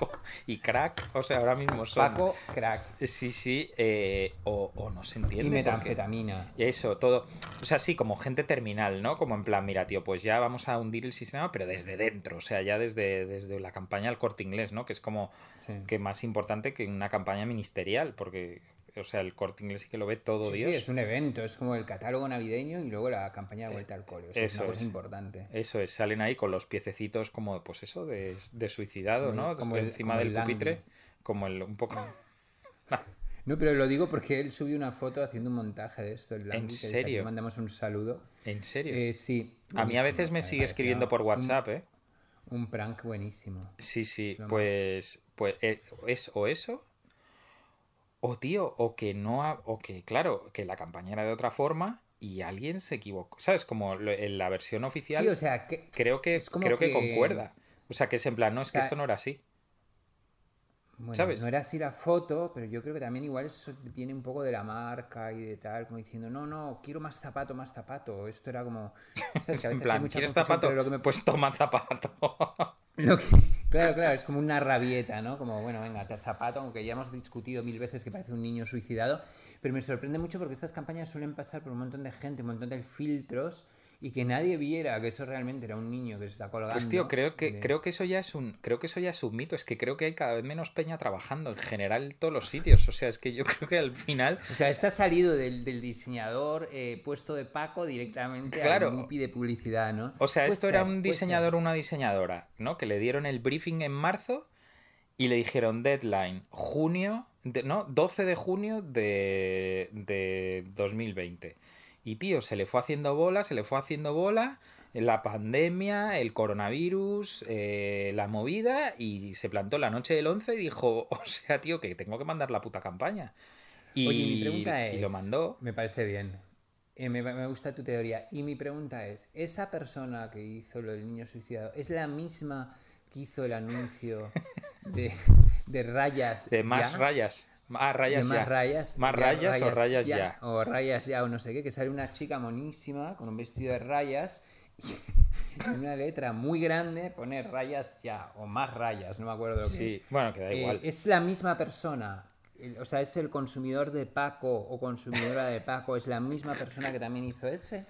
Paco y crack, o sea, ahora mismo son. Paco, crack. Sí, sí, eh, o, o no se entiende. Y porque- metanfetamina. Eso, todo. O sea, sí, como gente terminal, ¿no? Como en plan, mira, tío, pues ya vamos a hundir el sistema, pero desde dentro, o sea, ya desde, desde la campaña al corte inglés, ¿no? Que es como Sí. que más importante que una campaña ministerial, porque, o sea, el corte inglés sí que lo ve todo Sí, sí, Dios. es un evento, es como el catálogo navideño y luego la campaña de vuelta al cole. O sea, es eso una cosa es. importante. Eso es, salen ahí con los piececitos como, pues eso, de, de suicidado, Como ¿no? como el- Encima como del el pupitre, como el, un poco... No, pero lo digo porque él subió una foto haciendo un montaje de esto. El aquí serio? mandamos un saludo. ¿En serio? Eh, sí. a mí a veces me sigue escribiendo por un- WhatsApp, ¿eh? Un prank buenísimo. Sí, sí, Lo más. pues, pues eh, es o eso, o tío, o que no, ha- o que claro, que la campaña era de otra forma y alguien se equivocó, ¿sabes? Como lo- en la versión oficial, Sí, o sea, que, creo que es como creo que... que- concuerda. O sea, que es en plan, no, es que sea, esto no era así. bueno, ¿sabes? no era así la foto, pero yo creo que también igual eso viene un poco de la marca y de tal, como diciendo, no, no, quiero más zapato, más zapato. Esto era como... ¿sabes? Que a En hay plan, mucha ¿quieres confusión, zapato? pero lo que me- Pues toma zapato. Lo que- claro, claro, es como una rabieta, ¿no? Como, bueno, venga, te zapato, aunque ya hemos discutido mil veces que parece un niño suicidado, pero me sorprende mucho porque estas campañas suelen pasar por un montón de gente, un montón de filtros, y que nadie viera que eso realmente era un niño que se está colgando. Pues tío, creo que, de- creo que eso ya es un, creo que eso ya es un mito, es que creo que hay cada vez menos peña trabajando en general en todos los sitios. O sea, es que yo creo que al final O sea, está salido del, del diseñador eh, puesto de Paco directamente Claro. al de publicidad, ¿no? O sea, esto era un diseñador o una diseñadora, ¿no? Que le dieron el briefing en marzo y le dijeron deadline, junio, de- no, 12 de junio de, de 2020. Y tío, se le fue haciendo bola, se le fue haciendo bola, la pandemia, el coronavirus, eh, la movida, y se plantó la noche del 11 y dijo, o sea, tío, que tengo que mandar la puta campaña. Y, Oye, mi pregunta es. y lo mandó. Me parece bien. Eh, me, me gusta tu teoría. Y mi pregunta es: ¿esa persona que hizo lo del niño suicidado es la misma que hizo el anuncio de, de rayas? De más ya? rayas. Ah, rayas más ya. rayas. Más ya, rayas, o rayas ya. O rayas ya, o no sé qué, que sale una chica monísima con un vestido de rayas y en una letra muy grande pone rayas ya, o más rayas, no me acuerdo lo que Sí, es. bueno, que da Eh, igual. es la misma persona. O sea, es el consumidor de Paco o consumidora de Paco, es la misma persona que también hizo ese.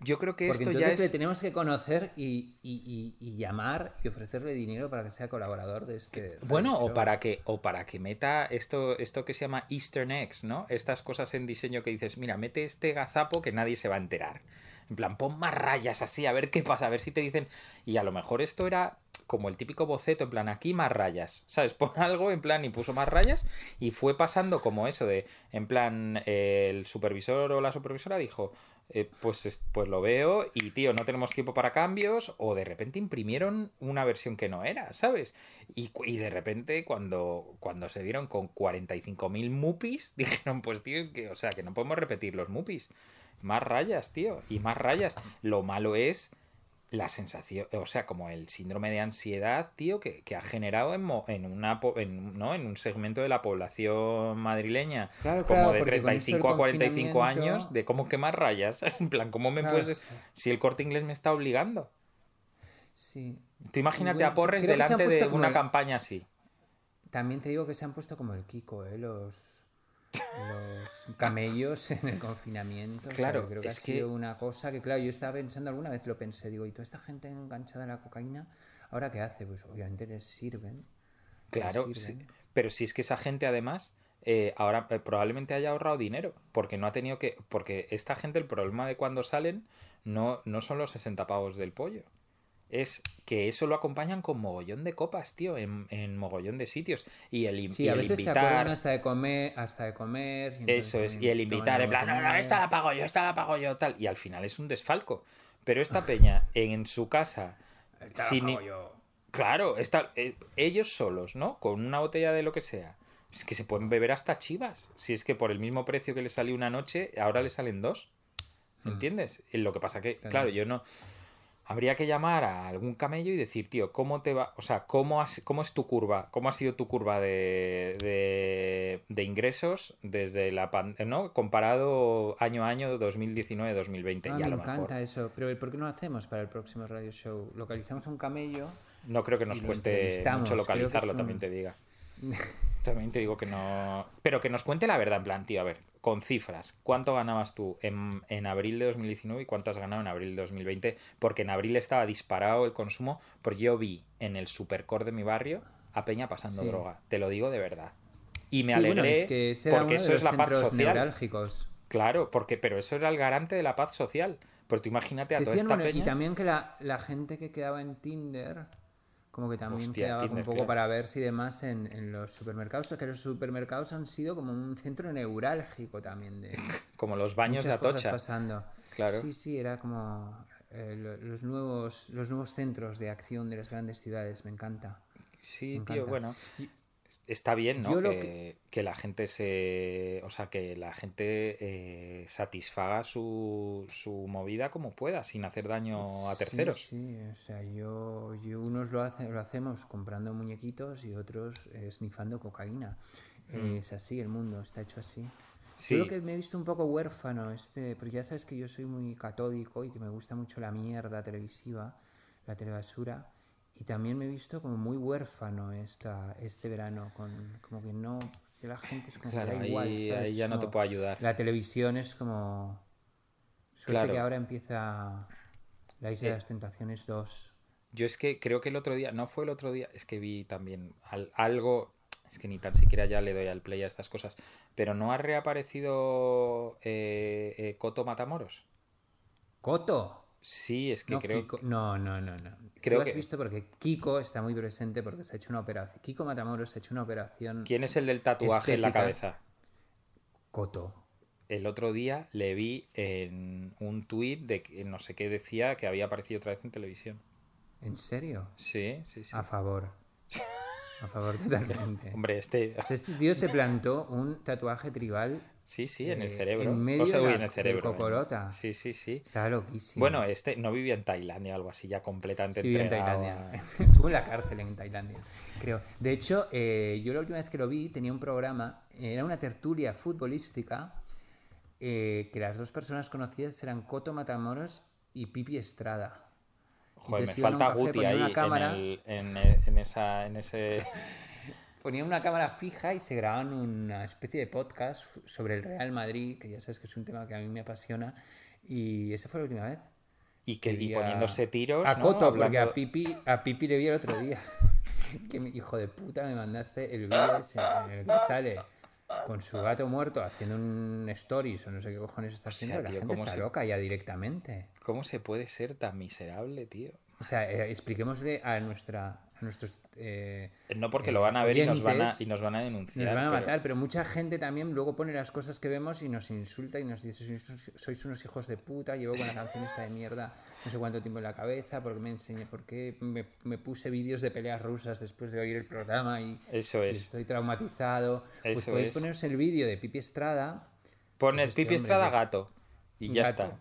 Yo creo que Porque esto entonces ya le es... tenemos que conocer y, y- y- y llamar y ofrecerle dinero para que sea colaborador de este. Bueno, o para que, o para que meta esto, esto que se llama Eastern eggs, ¿no? Estas cosas en diseño que dices, mira, mete este gazapo que nadie se va a enterar. En plan, pon más rayas así, a ver qué pasa, a ver si te dicen. Y a lo mejor esto era como el típico boceto, en plan, aquí más rayas, ¿sabes? Pon algo, en plan, y puso más rayas, y fue pasando como eso de, en plan, el supervisor o la supervisora dijo, eh, pues, es- pues lo veo, y tío, no tenemos tiempo para cambios, o de repente imprimieron una versión que no era, ¿sabes? Y, y de repente, cuando, cuando se vieron con 45.000 mupis, dijeron, pues tío, que, o sea, que no podemos repetir los mupis. Más rayas, tío, y más rayas. Lo malo es la sensación, o sea, como el síndrome de ansiedad, tío, que, que ha generado en, en, una, en, ¿no? en un segmento de la población madrileña, Claro, como claro, de porque con esto 35 a del 45 años, de cómo quemar rayas. En plan, ¿cómo me Claro, puedes...? sí. Si el corte inglés me está obligando. Sí. Tú imagínate bueno, a Porres delante de una el- campaña así. También te digo que se han puesto como el Kiko, ¿eh? Los, los camellos en el confinamiento. o sea, Claro, creo que es ha que- una cosa que, claro, yo estaba pensando alguna vez, lo pensé, digo, ¿y toda esta gente enganchada a la cocaína, ahora qué hace? Pues obviamente les sirven. les Claro, sirven. sí, pero si es que esa gente además eh, ahora eh, probablemente haya ahorrado dinero, porque no ha tenido que... Porque esta gente el problema de cuando salen no, no son los 60 pavos del pollo. Es que eso lo acompañan con mogollón de copas, tío, en, en mogollón de sitios. Y el, Sí, y a el veces invitar... hasta de comer, hasta de comer. Eso es, y el invitar, en plan, no, no, esta la pago yo, esta la pago yo, tal. Y al final es un desfalco. Pero esta peña, en su casa, Esta la sin ni- pago yo. Claro, está, eh, ellos solos, ¿no? Con una botella de lo que sea. Es que se pueden beber hasta chivas. Si es que por el mismo precio que le salió una noche, ahora le salen dos. ¿Entiendes? Y Lo que pasa que, claro, yo no. Habría que llamar a algún camello y decir, tío, ¿cómo te va? O sea, ¿cómo, has- cómo es tu curva? ¿Cómo ha sido tu curva de, de, de ingresos desde la pan- ¿no? Comparado año a año 2019-2020. Ah, a me encanta mejor. eso. Pero ¿por qué no lo hacemos para el próximo radio show? Localizamos un camello. No creo que nos cueste mucho localizarlo, también te diga. También te digo que no. Pero que nos cuente la verdad, en plan, tío, a ver, con cifras. ¿Cuánto ganabas tú en, en abril de 2019 y cuánto has ganado en abril de 2020? Porque en abril estaba disparado el consumo, porque yo vi en el supercore de mi barrio a Peña pasando Sí. droga. Te lo digo de verdad. Y me Sí, bueno, alegré es que ese porque eso es la paz social. neurálgicos. Claro, porque, pero eso era el garante de la paz social. Pues tú imagínate a toda Decían, esta bueno, peña. y también que la, la gente que quedaba en Tinder, como que también Hostia, quedaba Tinder, un poco claro. para ver si demás en, en los supermercados, que los supermercados han sido como un centro neurálgico también de Como los baños de cosas Atocha. pasando. Claro. Sí, sí, era como eh, lo- los nuevos los nuevos centros de acción de las grandes ciudades, me encanta. Sí, Me tío, encanta. bueno. Está bien, ¿no? Que, que- que la gente se. O sea, que la gente eh, satisfaga su, su movida como pueda, sin hacer daño a Sí, terceros. Sí, o sea, yo, yo unos lo, hace, lo hacemos comprando muñequitos y otros eh, snifando cocaína. Eh, es así, el mundo está hecho así. Mm. Sí. Yo lo que me he visto un poco huérfano, este, porque ya sabes que yo soy muy catódico y que me gusta mucho la mierda televisiva, la telebasura, y también me he visto como muy huérfano esta, este verano, con como que no, la gente es como Claro, que da ahí- igual, ahí ya no te puedo ayudar. La televisión es como... Suerte Claro. que ahora empieza la Isla Eh, de las Tentaciones 2. Yo es que creo que el otro día, no fue el otro día, es que vi también al- algo, es que ni tan siquiera ya le doy al play a estas cosas, pero no ha reaparecido eh, eh, Coto Matamoros. ¡Coto! Sí, es que No, creo Kiko. No, no, no, no. Creo Tú has que- visto porque Kiko está muy presente porque se ha hecho una operación. Kiko Matamoros se ha hecho una operación. ¿Quién es el del tatuaje en la cabeza? Coto. El otro día le vi en un tuit de que no sé qué decía que había aparecido otra vez en televisión. ¿En serio? Sí, sí, sí. A favor. A favor totalmente. Hombre, este. O sea, este tío se plantó un tatuaje tribal. Sí, sí, en el eh, cerebro. en medio O sea, de la- en el cerebro. ¿eh? cocorota. Sí, sí, sí. Estaba loquísimo. Bueno, este no vivía en Tailandia o algo así, ya completamente Sí, en Tailandia. a- Estuvo en la cárcel en Tailandia, creo. De hecho, eh, yo la última vez que lo vi tenía un programa, era una tertulia futbolística, eh, que las dos personas conocidas eran Coto Matamoros y Pipi Estrada. Joder, me falta café, Guti ahí en, cámara. el- en, eh, en esa, en ese. Ponían una cámara fija y se grababan una especie de podcast sobre el Real Madrid, que ya sabes que es un tema que a mí me apasiona. Y esa fue la última vez. Y, que, y poniéndose tiros. A ¿no? Coto, porque a Hablando- Pipi, a Pipi le vi el otro día. que mi hijo de puta me mandaste el vídeo ese en el que sale con su gato muerto haciendo un stories o no sé qué cojones está sea, haciendo. la tío, gente ¿cómo está se- loca ya directamente. ¿Cómo se puede ser tan miserable, tío? O sea, eh, expliquémosle a nuestra a nuestros eh, No porque eh, lo van a ver y nos van a, y nos van a denunciar. Nos van a pero- matar, pero mucha gente también luego pone las cosas que vemos y nos insulta y nos dice, sois, unos hijos de puta, llevo con la canción esta de mierda no sé cuánto tiempo en la cabeza, porque me enseñé, porque me, me puse vídeos de peleas rusas después de oír el programa y, Eso y es. estoy traumatizado. pues podéis es. poneros el vídeo de Pipi Estrada Pon pues este Pipi Estrada gato. Y ya gato. está.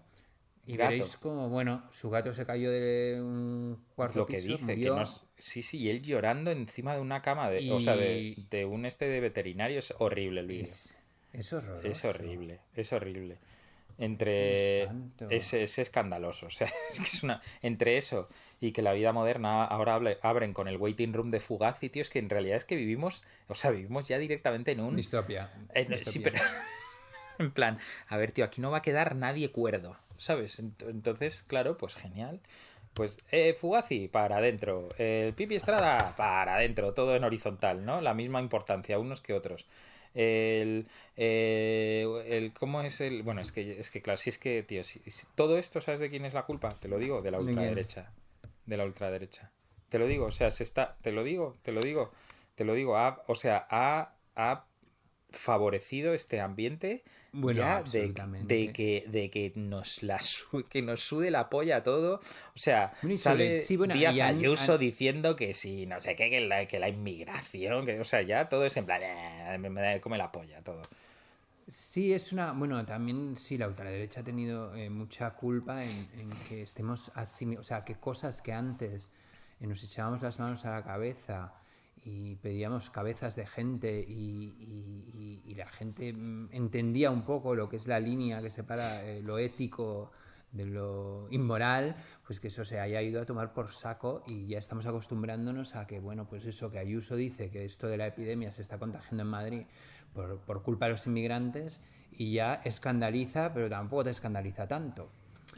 Y veréis como, bueno, su gato se cayó de un cuarto Lo que piso, dice, que murió. no es- Sí, sí, y él llorando encima de una cama de. O sea, de, de un este de veterinario es horrible el vídeo. Es, es horroroso. Es horrible, es horrible. Entre. Es, es escandaloso. O sea, es que es una. Entre eso y que la vida moderna ahora hable- abren con el waiting room de Fugazi, tío, es que en realidad es que vivimos. O sea, vivimos ya directamente en un. Distopia. en- sí, pero. En plan, a ver, tío, aquí no va a quedar nadie cuerdo, ¿sabes? Ent- Entonces, claro, pues genial. Pues eh, Fugazi, para adentro. El Pipi Estrada, para adentro. Todo en horizontal, ¿no? La misma importancia, unos que otros. El, eh, el ¿Cómo es el...? Bueno, es que, es que claro, si es que, tío, si, si- todo esto, ¿sabes de quién es la culpa? Te lo digo, de la ultraderecha. De la ultraderecha. Te lo digo, o sea, se está... Te lo digo, te lo digo, te lo digo. ha- o sea, ha, ha favorecido este ambiente Bueno, ya de, de que de que nos la su- que nos sude la polla todo o sea sale sí, bueno, Díaz Ayuso han- diciendo que sí no sé qué que la, que la inmigración que o sea ya todo es en plan "Eh, me, me come la polla todo Sí, es una. Bueno, también sí, la ultraderecha ha tenido eh, mucha culpa en, en que estemos así. O sea, que cosas que antes nos echábamos las manos a la cabeza y pedíamos cabezas de gente y, y- y- la gente mm, entendía un poco lo que es la línea que separa eh, lo ético de lo inmoral, pues que eso se haya ido a tomar por saco y ya estamos acostumbrándonos a que, bueno, pues eso que Ayuso dice, que esto de la epidemia se está contagiando en Madrid por, por culpa de los inmigrantes y ya escandaliza, pero tampoco te escandaliza tanto.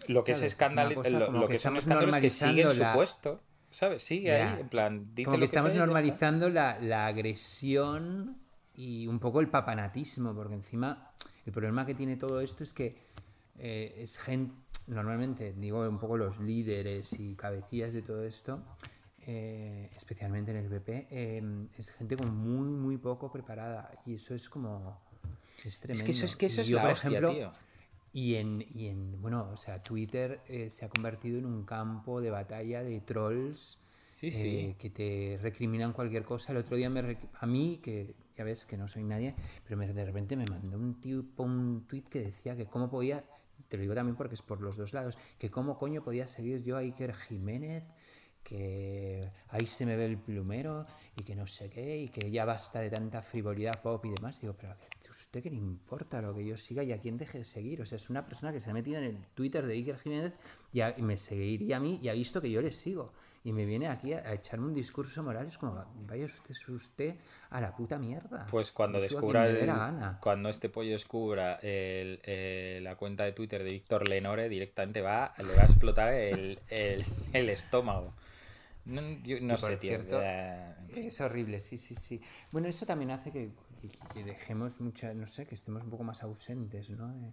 Lo que ¿Sabes? es Es escándalo, cosa lo, lo que que son escándalos es que sigue en su normalizando la- puesto, ¿sabes? Sigue Ya. ahí, en plan, dice Como lo que que estamos sea normalizando la, la agresión y un poco el papanatismo, porque encima el problema que tiene todo esto es que eh, es gente, normalmente digo un poco los líderes y cabecillas de todo esto, eh, especialmente en el BP, eh, es gente con muy, muy poco preparada y eso es como... Es tremendo. Es que eso es, que eso Y es yo, la por hostia, ejemplo, tío. Y en, y en, bueno, o sea, Twitter eh, se ha convertido en un campo de batalla de trolls Sí, sí. eh, que te recriminan cualquier cosa. El otro día me a mí, que ya ves que no soy nadie, pero me- de repente me mandó un tipo un tweet que decía que cómo podía, te lo digo también porque es por los dos lados, que cómo coño podía seguir yo a Iker Jiménez, que ahí se me ve el plumero y que no sé qué, y que ya basta de tanta frivolidad pop y demás. Digo, pero ¿a qué- usted qué le importa lo que yo siga y a quién deje de seguir? O sea, es una persona que se ha metido en el Twitter de Iker Jiménez y, a- y me seguiría a mí y ha visto que yo le sigo. Y me viene aquí a, a echarme un discurso moral. Es como, vaya usted, usted a la puta mierda. Pues cuando descubra el- gana. cuando este pollo descubra el- eh, la cuenta de Twitter de Víctor Lenore, directamente va, le va a explotar el, estómago. No, yo sé, cierto, Es horrible, sí, sí, sí. Bueno, eso también hace que, que- que dejemos mucha, no sé, que estemos un poco más ausentes, ¿no? De-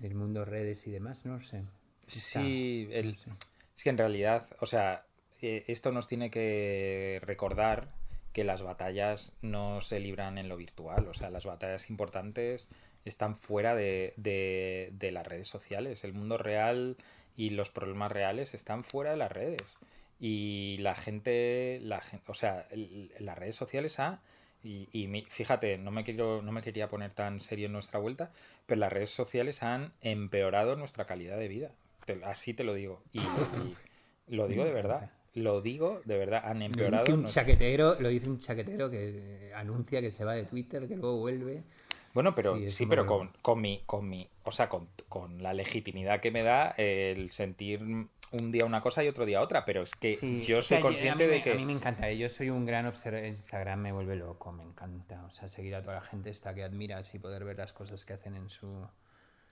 del mundo redes y demás, no sé. Quizá, Sí, el- no sé. es que en realidad, o sea, eh, esto nos tiene que recordar que las batallas no se libran en lo virtual, o sea, las batallas importantes están fuera de, de- de las redes sociales. El mundo real y los problemas reales están fuera de las redes. Y la gente, la o sea, el- las redes sociales ha y, y fíjate, no me, quiero, no me quería poner tan serio en nuestra vuelta, pero las redes sociales han empeorado nuestra calidad de vida. Te- así te lo digo. Y, y lo digo de verdad. Lo digo de verdad. Han Lo empeorado. dice un nuestra- chaquetero, lo dice un chaquetero que anuncia que se va de Twitter, que luego vuelve. Bueno, pero Sí, sí, pero con, con mi, con mi, o sea, con, con la legitimidad que me da el sentir un día una cosa y otro día otra, pero es que Sí, yo o soy sea, consciente mí de que A mí me encanta, eh, yo soy un gran observador. Instagram me vuelve loco, me encanta. O sea, seguir a toda la gente esta que admiras y poder ver las cosas que hacen en su,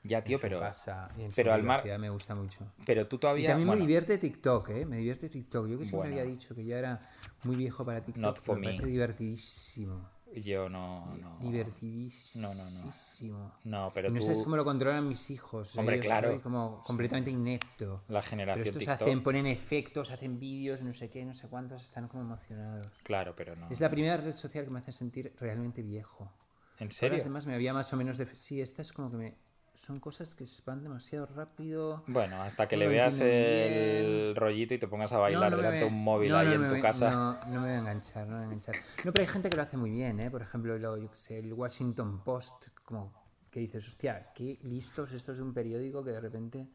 ya, en tío, su pero, casa y en su pero al mar- me gusta mucho. pero tú Y todavía, también bueno, me divierte TikTok, ¿eh? Me divierte TikTok. Yo que siempre Bueno. había dicho que ya era muy viejo para TikTok, pero me me. parece divertidísimo. Yo no, no, Divertidísimo. No, no, no. no, Pero pero no tú, sabes cómo lo controlan mis hijos. ¿eh? Hombre, Yo claro. Soy como completamente inepto. la Pero generación estos TikTok, hacen, ponen efectos, hacen vídeos, no sé qué, no sé cuántos, están como emocionados. claro, pero no. Es la primera red social que me hace sentir realmente viejo. ¿En Todas serio? las demás me había más o menos... De... Sí, esta es como que me... Son cosas que van demasiado rápido. Bueno, hasta que No le veas el bien. rollito y te pongas a bailar no me delante de un móvil ahí en me tu casa. No, no me voy a enganchar, no me voy a enganchar. No, pero hay gente que lo hace muy bien, ¿eh? Por ejemplo, lo, yo qué sé, el Washington Post, como que dices, hostia, qué listos estos de un periódico que de repente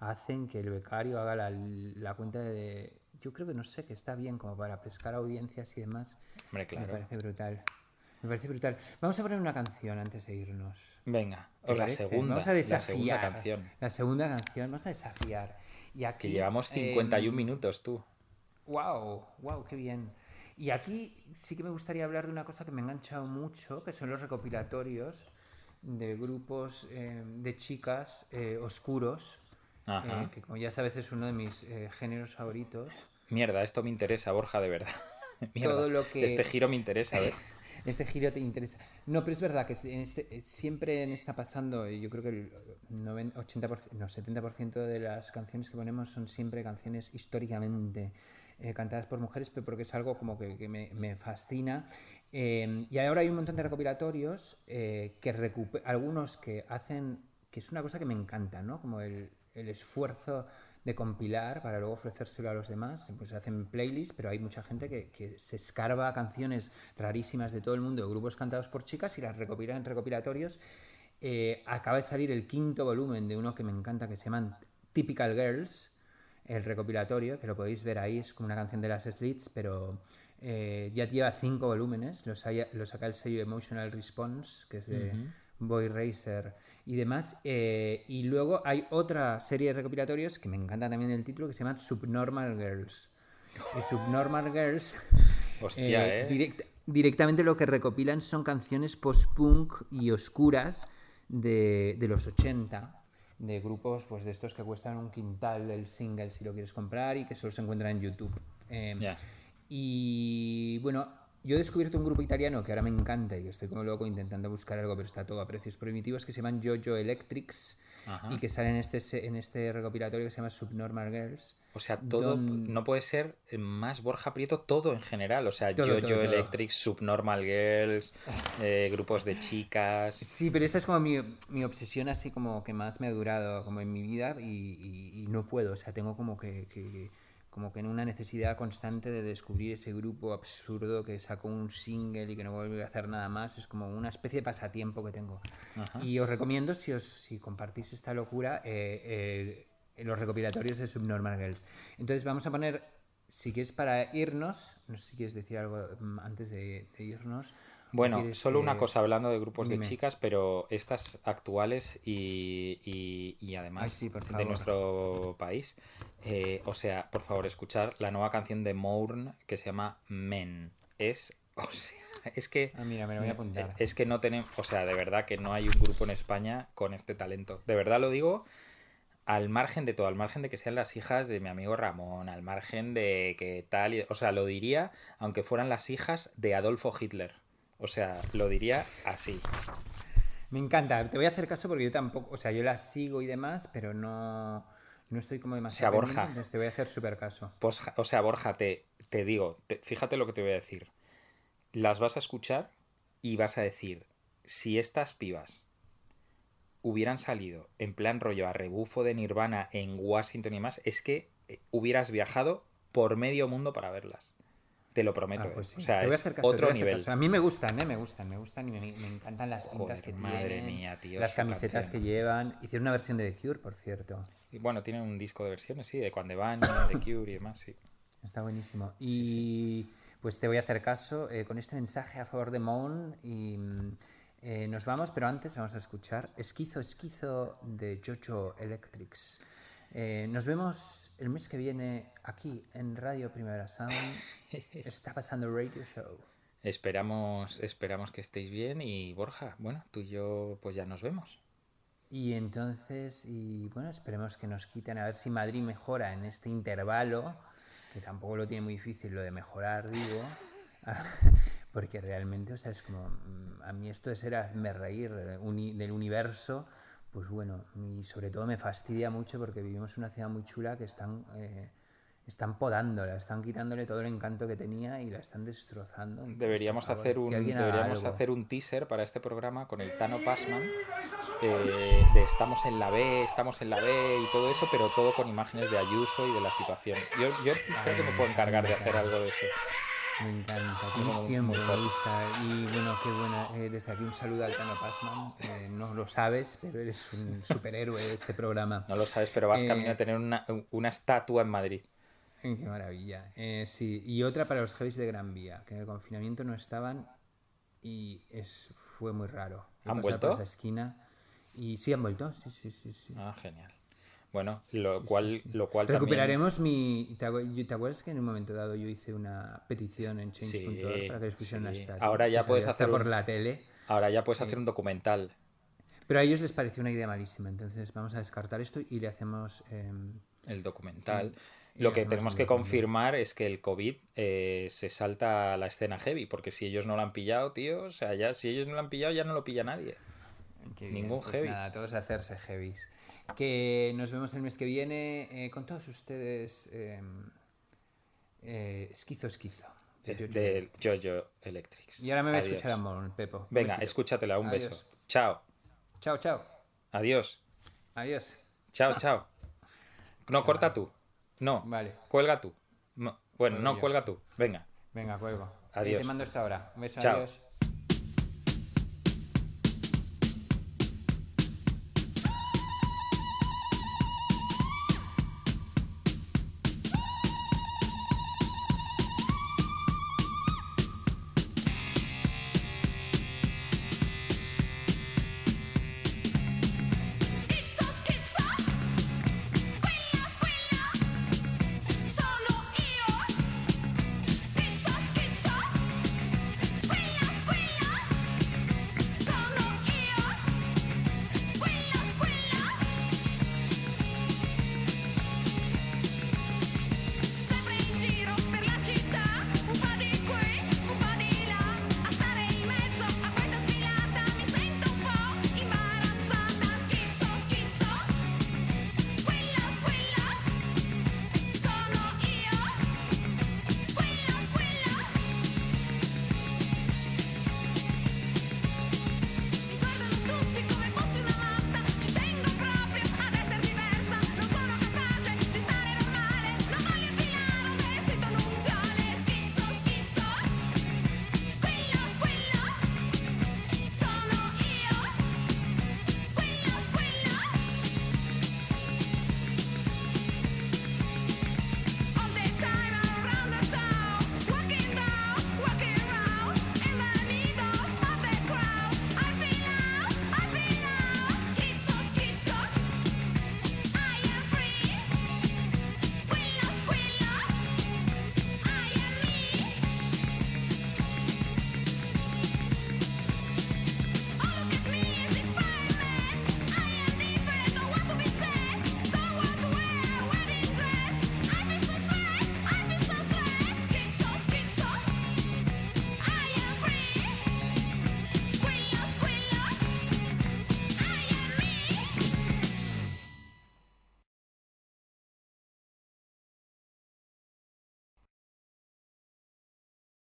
hacen que el becario haga la, la cuenta de... Yo creo que no sé, que está bien como para pescar audiencias y demás. Hombre, Me claro. parece brutal. Me parece brutal. Vamos a poner una canción antes de irnos. Venga, ¿Te o la parece? segunda, Vamos a la desafiar. segunda canción. La segunda canción, vamos a desafiar. Y aquí, Que llevamos 51 em, minutos, tú. Wow, wow, qué bien. Y aquí sí que me gustaría hablar de una cosa que me ha enganchado mucho, que son los recopilatorios de grupos eh, de chicas eh, oscuros, Ajá. eh, que como ya sabes es uno de mis eh, géneros favoritos. Mierda, esto me interesa, Borja, de verdad. Mierda, Todo lo que- Este giro me interesa, ¿eh? Este giro te interesa. No, pero es verdad que este, eh, siempre está pasando, yo creo que el 90, 80%, no, 70% de las canciones que ponemos son siempre canciones históricamente eh, cantadas por mujeres, pero porque es algo como que, me, fascina. Eh, y ahora hay un montón de recopilatorios, que recupe- algunos que hacen, que es una cosa que me encanta, ¿no? Como el esfuerzo de compilar para luego ofrecérselo a los demás. Pues se hacen playlists, pero hay mucha gente que, que se escarba canciones rarísimas de todo el mundo, grupos cantados por chicas y las recopila en recopilatorios. eh, acaba de salir el quinto volumen de uno que me encanta que se llaman Typical Girls, el recopilatorio, que lo podéis ver ahí, es como una canción de las Slits, pero eh, ya lleva cinco volúmenes, lo, sa- lo saca el sello Emotional Response, que es de Boy Racer y demás. eh, y luego hay otra serie de recopilatorios que me encanta también el título, que se llama Subnormal Girls. Y Subnormal Girls Hostia, ¿eh? direct- directamente lo que recopilan son canciones post-punk y oscuras de, de los 80, de grupos pues de estos que cuestan un quintal el single si lo quieres comprar y que solo se encuentran en YouTube. Eh, Ya. Y bueno, yo he descubierto un grupo italiano que ahora me encanta y estoy como loco intentando buscar algo, pero está todo a precios prohibitivos, que se llaman Jojo Electrics Ajá. y que salen en este, en este recopilatorio que se llama Subnormal Girls. O sea, todo Don- no puede ser más Borja Prieto, todo en general. O sea, Todo, Jojo todo, todo. Electric, Subnormal Girls, eh, grupos de chicas. Sí, pero esta es como mi, mi obsesión así como que más me ha durado como en mi vida y, y- y no puedo, o sea, tengo como que, que- como que en una necesidad constante de descubrir ese grupo absurdo que sacó un single y que no vuelve a hacer nada más, es como una especie de pasatiempo que tengo. Y os recomiendo, si, os, si compartís esta locura, eh, eh, los recopilatorios de Subnormal Girls. Entonces vamos a poner, si quieres para irnos, no sé si quieres decir algo mm, antes de, de irnos. Bueno, solo una cosa hablando de grupos Dime. de chicas, pero estas actuales y, y- y además Ay, sí, por de nuestro país. Eh, o sea, por favor, escuchar la nueva canción de Mourn que se llama Men. Es, o sea, es que... Ah, mira, me lo voy a apuntar. Es que no tenemos, o sea, de verdad que no hay un grupo en España con este talento. De verdad lo digo al margen de todo, al margen de que sean las hijas de mi amigo Ramón, al margen de que tal, y- o sea, lo diría aunque fueran las hijas de Adolfo Hitler. O sea, lo diría así. Me encanta, te voy a hacer caso porque yo tampoco, o sea, yo las sigo y demás, pero no, no estoy como demasiado O sea, Borja. entonces te voy a hacer súper caso. Pues, o sea, Borja, te, te digo, te- fíjate lo que te voy a decir. Las vas a escuchar y vas a decir, si estas pibas hubieran salido en plan rollo a rebufo de Nirvana en Washington y más, es que eh, hubieras viajado por medio mundo para verlas. Te lo prometo. Ah, eh. pues sí, O sea, te voy a hacer caso, otro a hacer nivel. caso. A mí me gustan, ¿eh? Me gustan, me gustan y me, me encantan las Joder, pintas que madre tienen. mía, tío, Las camisetas canción. que llevan. Hicieron una versión de The Cure, por cierto. Y bueno, tienen un disco de versiones, sí, de Cuando van, de Cure y demás, sí. Está buenísimo. Y pues te voy a hacer caso eh, con este mensaje a favor de Moon y eh, nos vamos, pero antes vamos a escuchar Esquizo Esquizo de Jojo Electrics. Eh, nos vemos el mes que viene aquí en Radio Primavera Sound. Está pasando Radio Show. Esperamos, esperamos que estéis bien y Borja, bueno, tú y yo pues ya nos vemos. Y entonces, y bueno, esperemos que nos quiten a ver si Madrid mejora en este intervalo, que tampoco lo tiene muy difícil lo de mejorar, digo, porque realmente, o sea, es como, mm, a mí esto de ser hazme reír eh, del universo, pues bueno, y sobre todo me fastidia mucho porque vivimos en una ciudad muy chula que están, eh, están podándola, están quitándole todo el encanto que tenía y la están destrozando. Entonces, Deberíamos favor, hacer un deberíamos hacer un teaser para este programa con el Tano Passman eh, de estamos en la B, estamos en la B y todo eso, pero todo con imágenes de Ayuso y de la situación. Yo, yo creo que me puedo encargar de hacer algo de eso. Me encanta, tienes tiempo. Y bueno, qué buena. eh, desde aquí un saludo al Tano Passman. eh, no lo sabes, pero eres un superhéroe de este programa. No lo sabes, pero vas Eh, camino a tener una, una estatua en Madrid. Qué maravilla. Eh, sí, y otra para los heavies de Gran Vía, que en el confinamiento no estaban y es, fue muy raro. He ¿Han pasado por vuelto? esa esquina y sí han vuelto, sí, sí, sí. sí. Ah, genial. Bueno, lo cual, lo cual también- Recuperaremos mi... ¿te, acu- ¿Te acuerdas que en un momento dado yo hice una petición en change.org Sí, para que les pusieran sí. estatua? Ahora ya puedes hasta hacer por la tele. Ahora ya puedes hacer un documental. Pero a ellos les pareció una idea malísima, entonces vamos a descartar esto y le hacemos... em, el documental. Lo que tenemos que confirmar es que el COVID eh, se salta a la escena heavy, porque si ellos no lo han pillado, tío, o sea, ya si ellos no lo han pillado, ya no lo pilla nadie. Qué Ningún pues heavy. Nada, todos hacerse heavies. Que nos vemos el mes que viene eh, con todos ustedes. eh, eh, esquizo, esquizo. de Jojo Electrics. Jojo Electrics. Y ahora me voy a escuchar a Mon, Pepo. Venga, besito. escúchatela, un Adiós. beso. Chao. Chao, chao. Adiós. Adiós. Chao, chao. No, corta tú. No. Vale. Cuelga tú. No, Bueno, Cuelgo no, yo. cuelga tú. Venga. Venga, cuelgo. Eh, Adiós. te mando esto ahora. Un beso, Chao. adiós.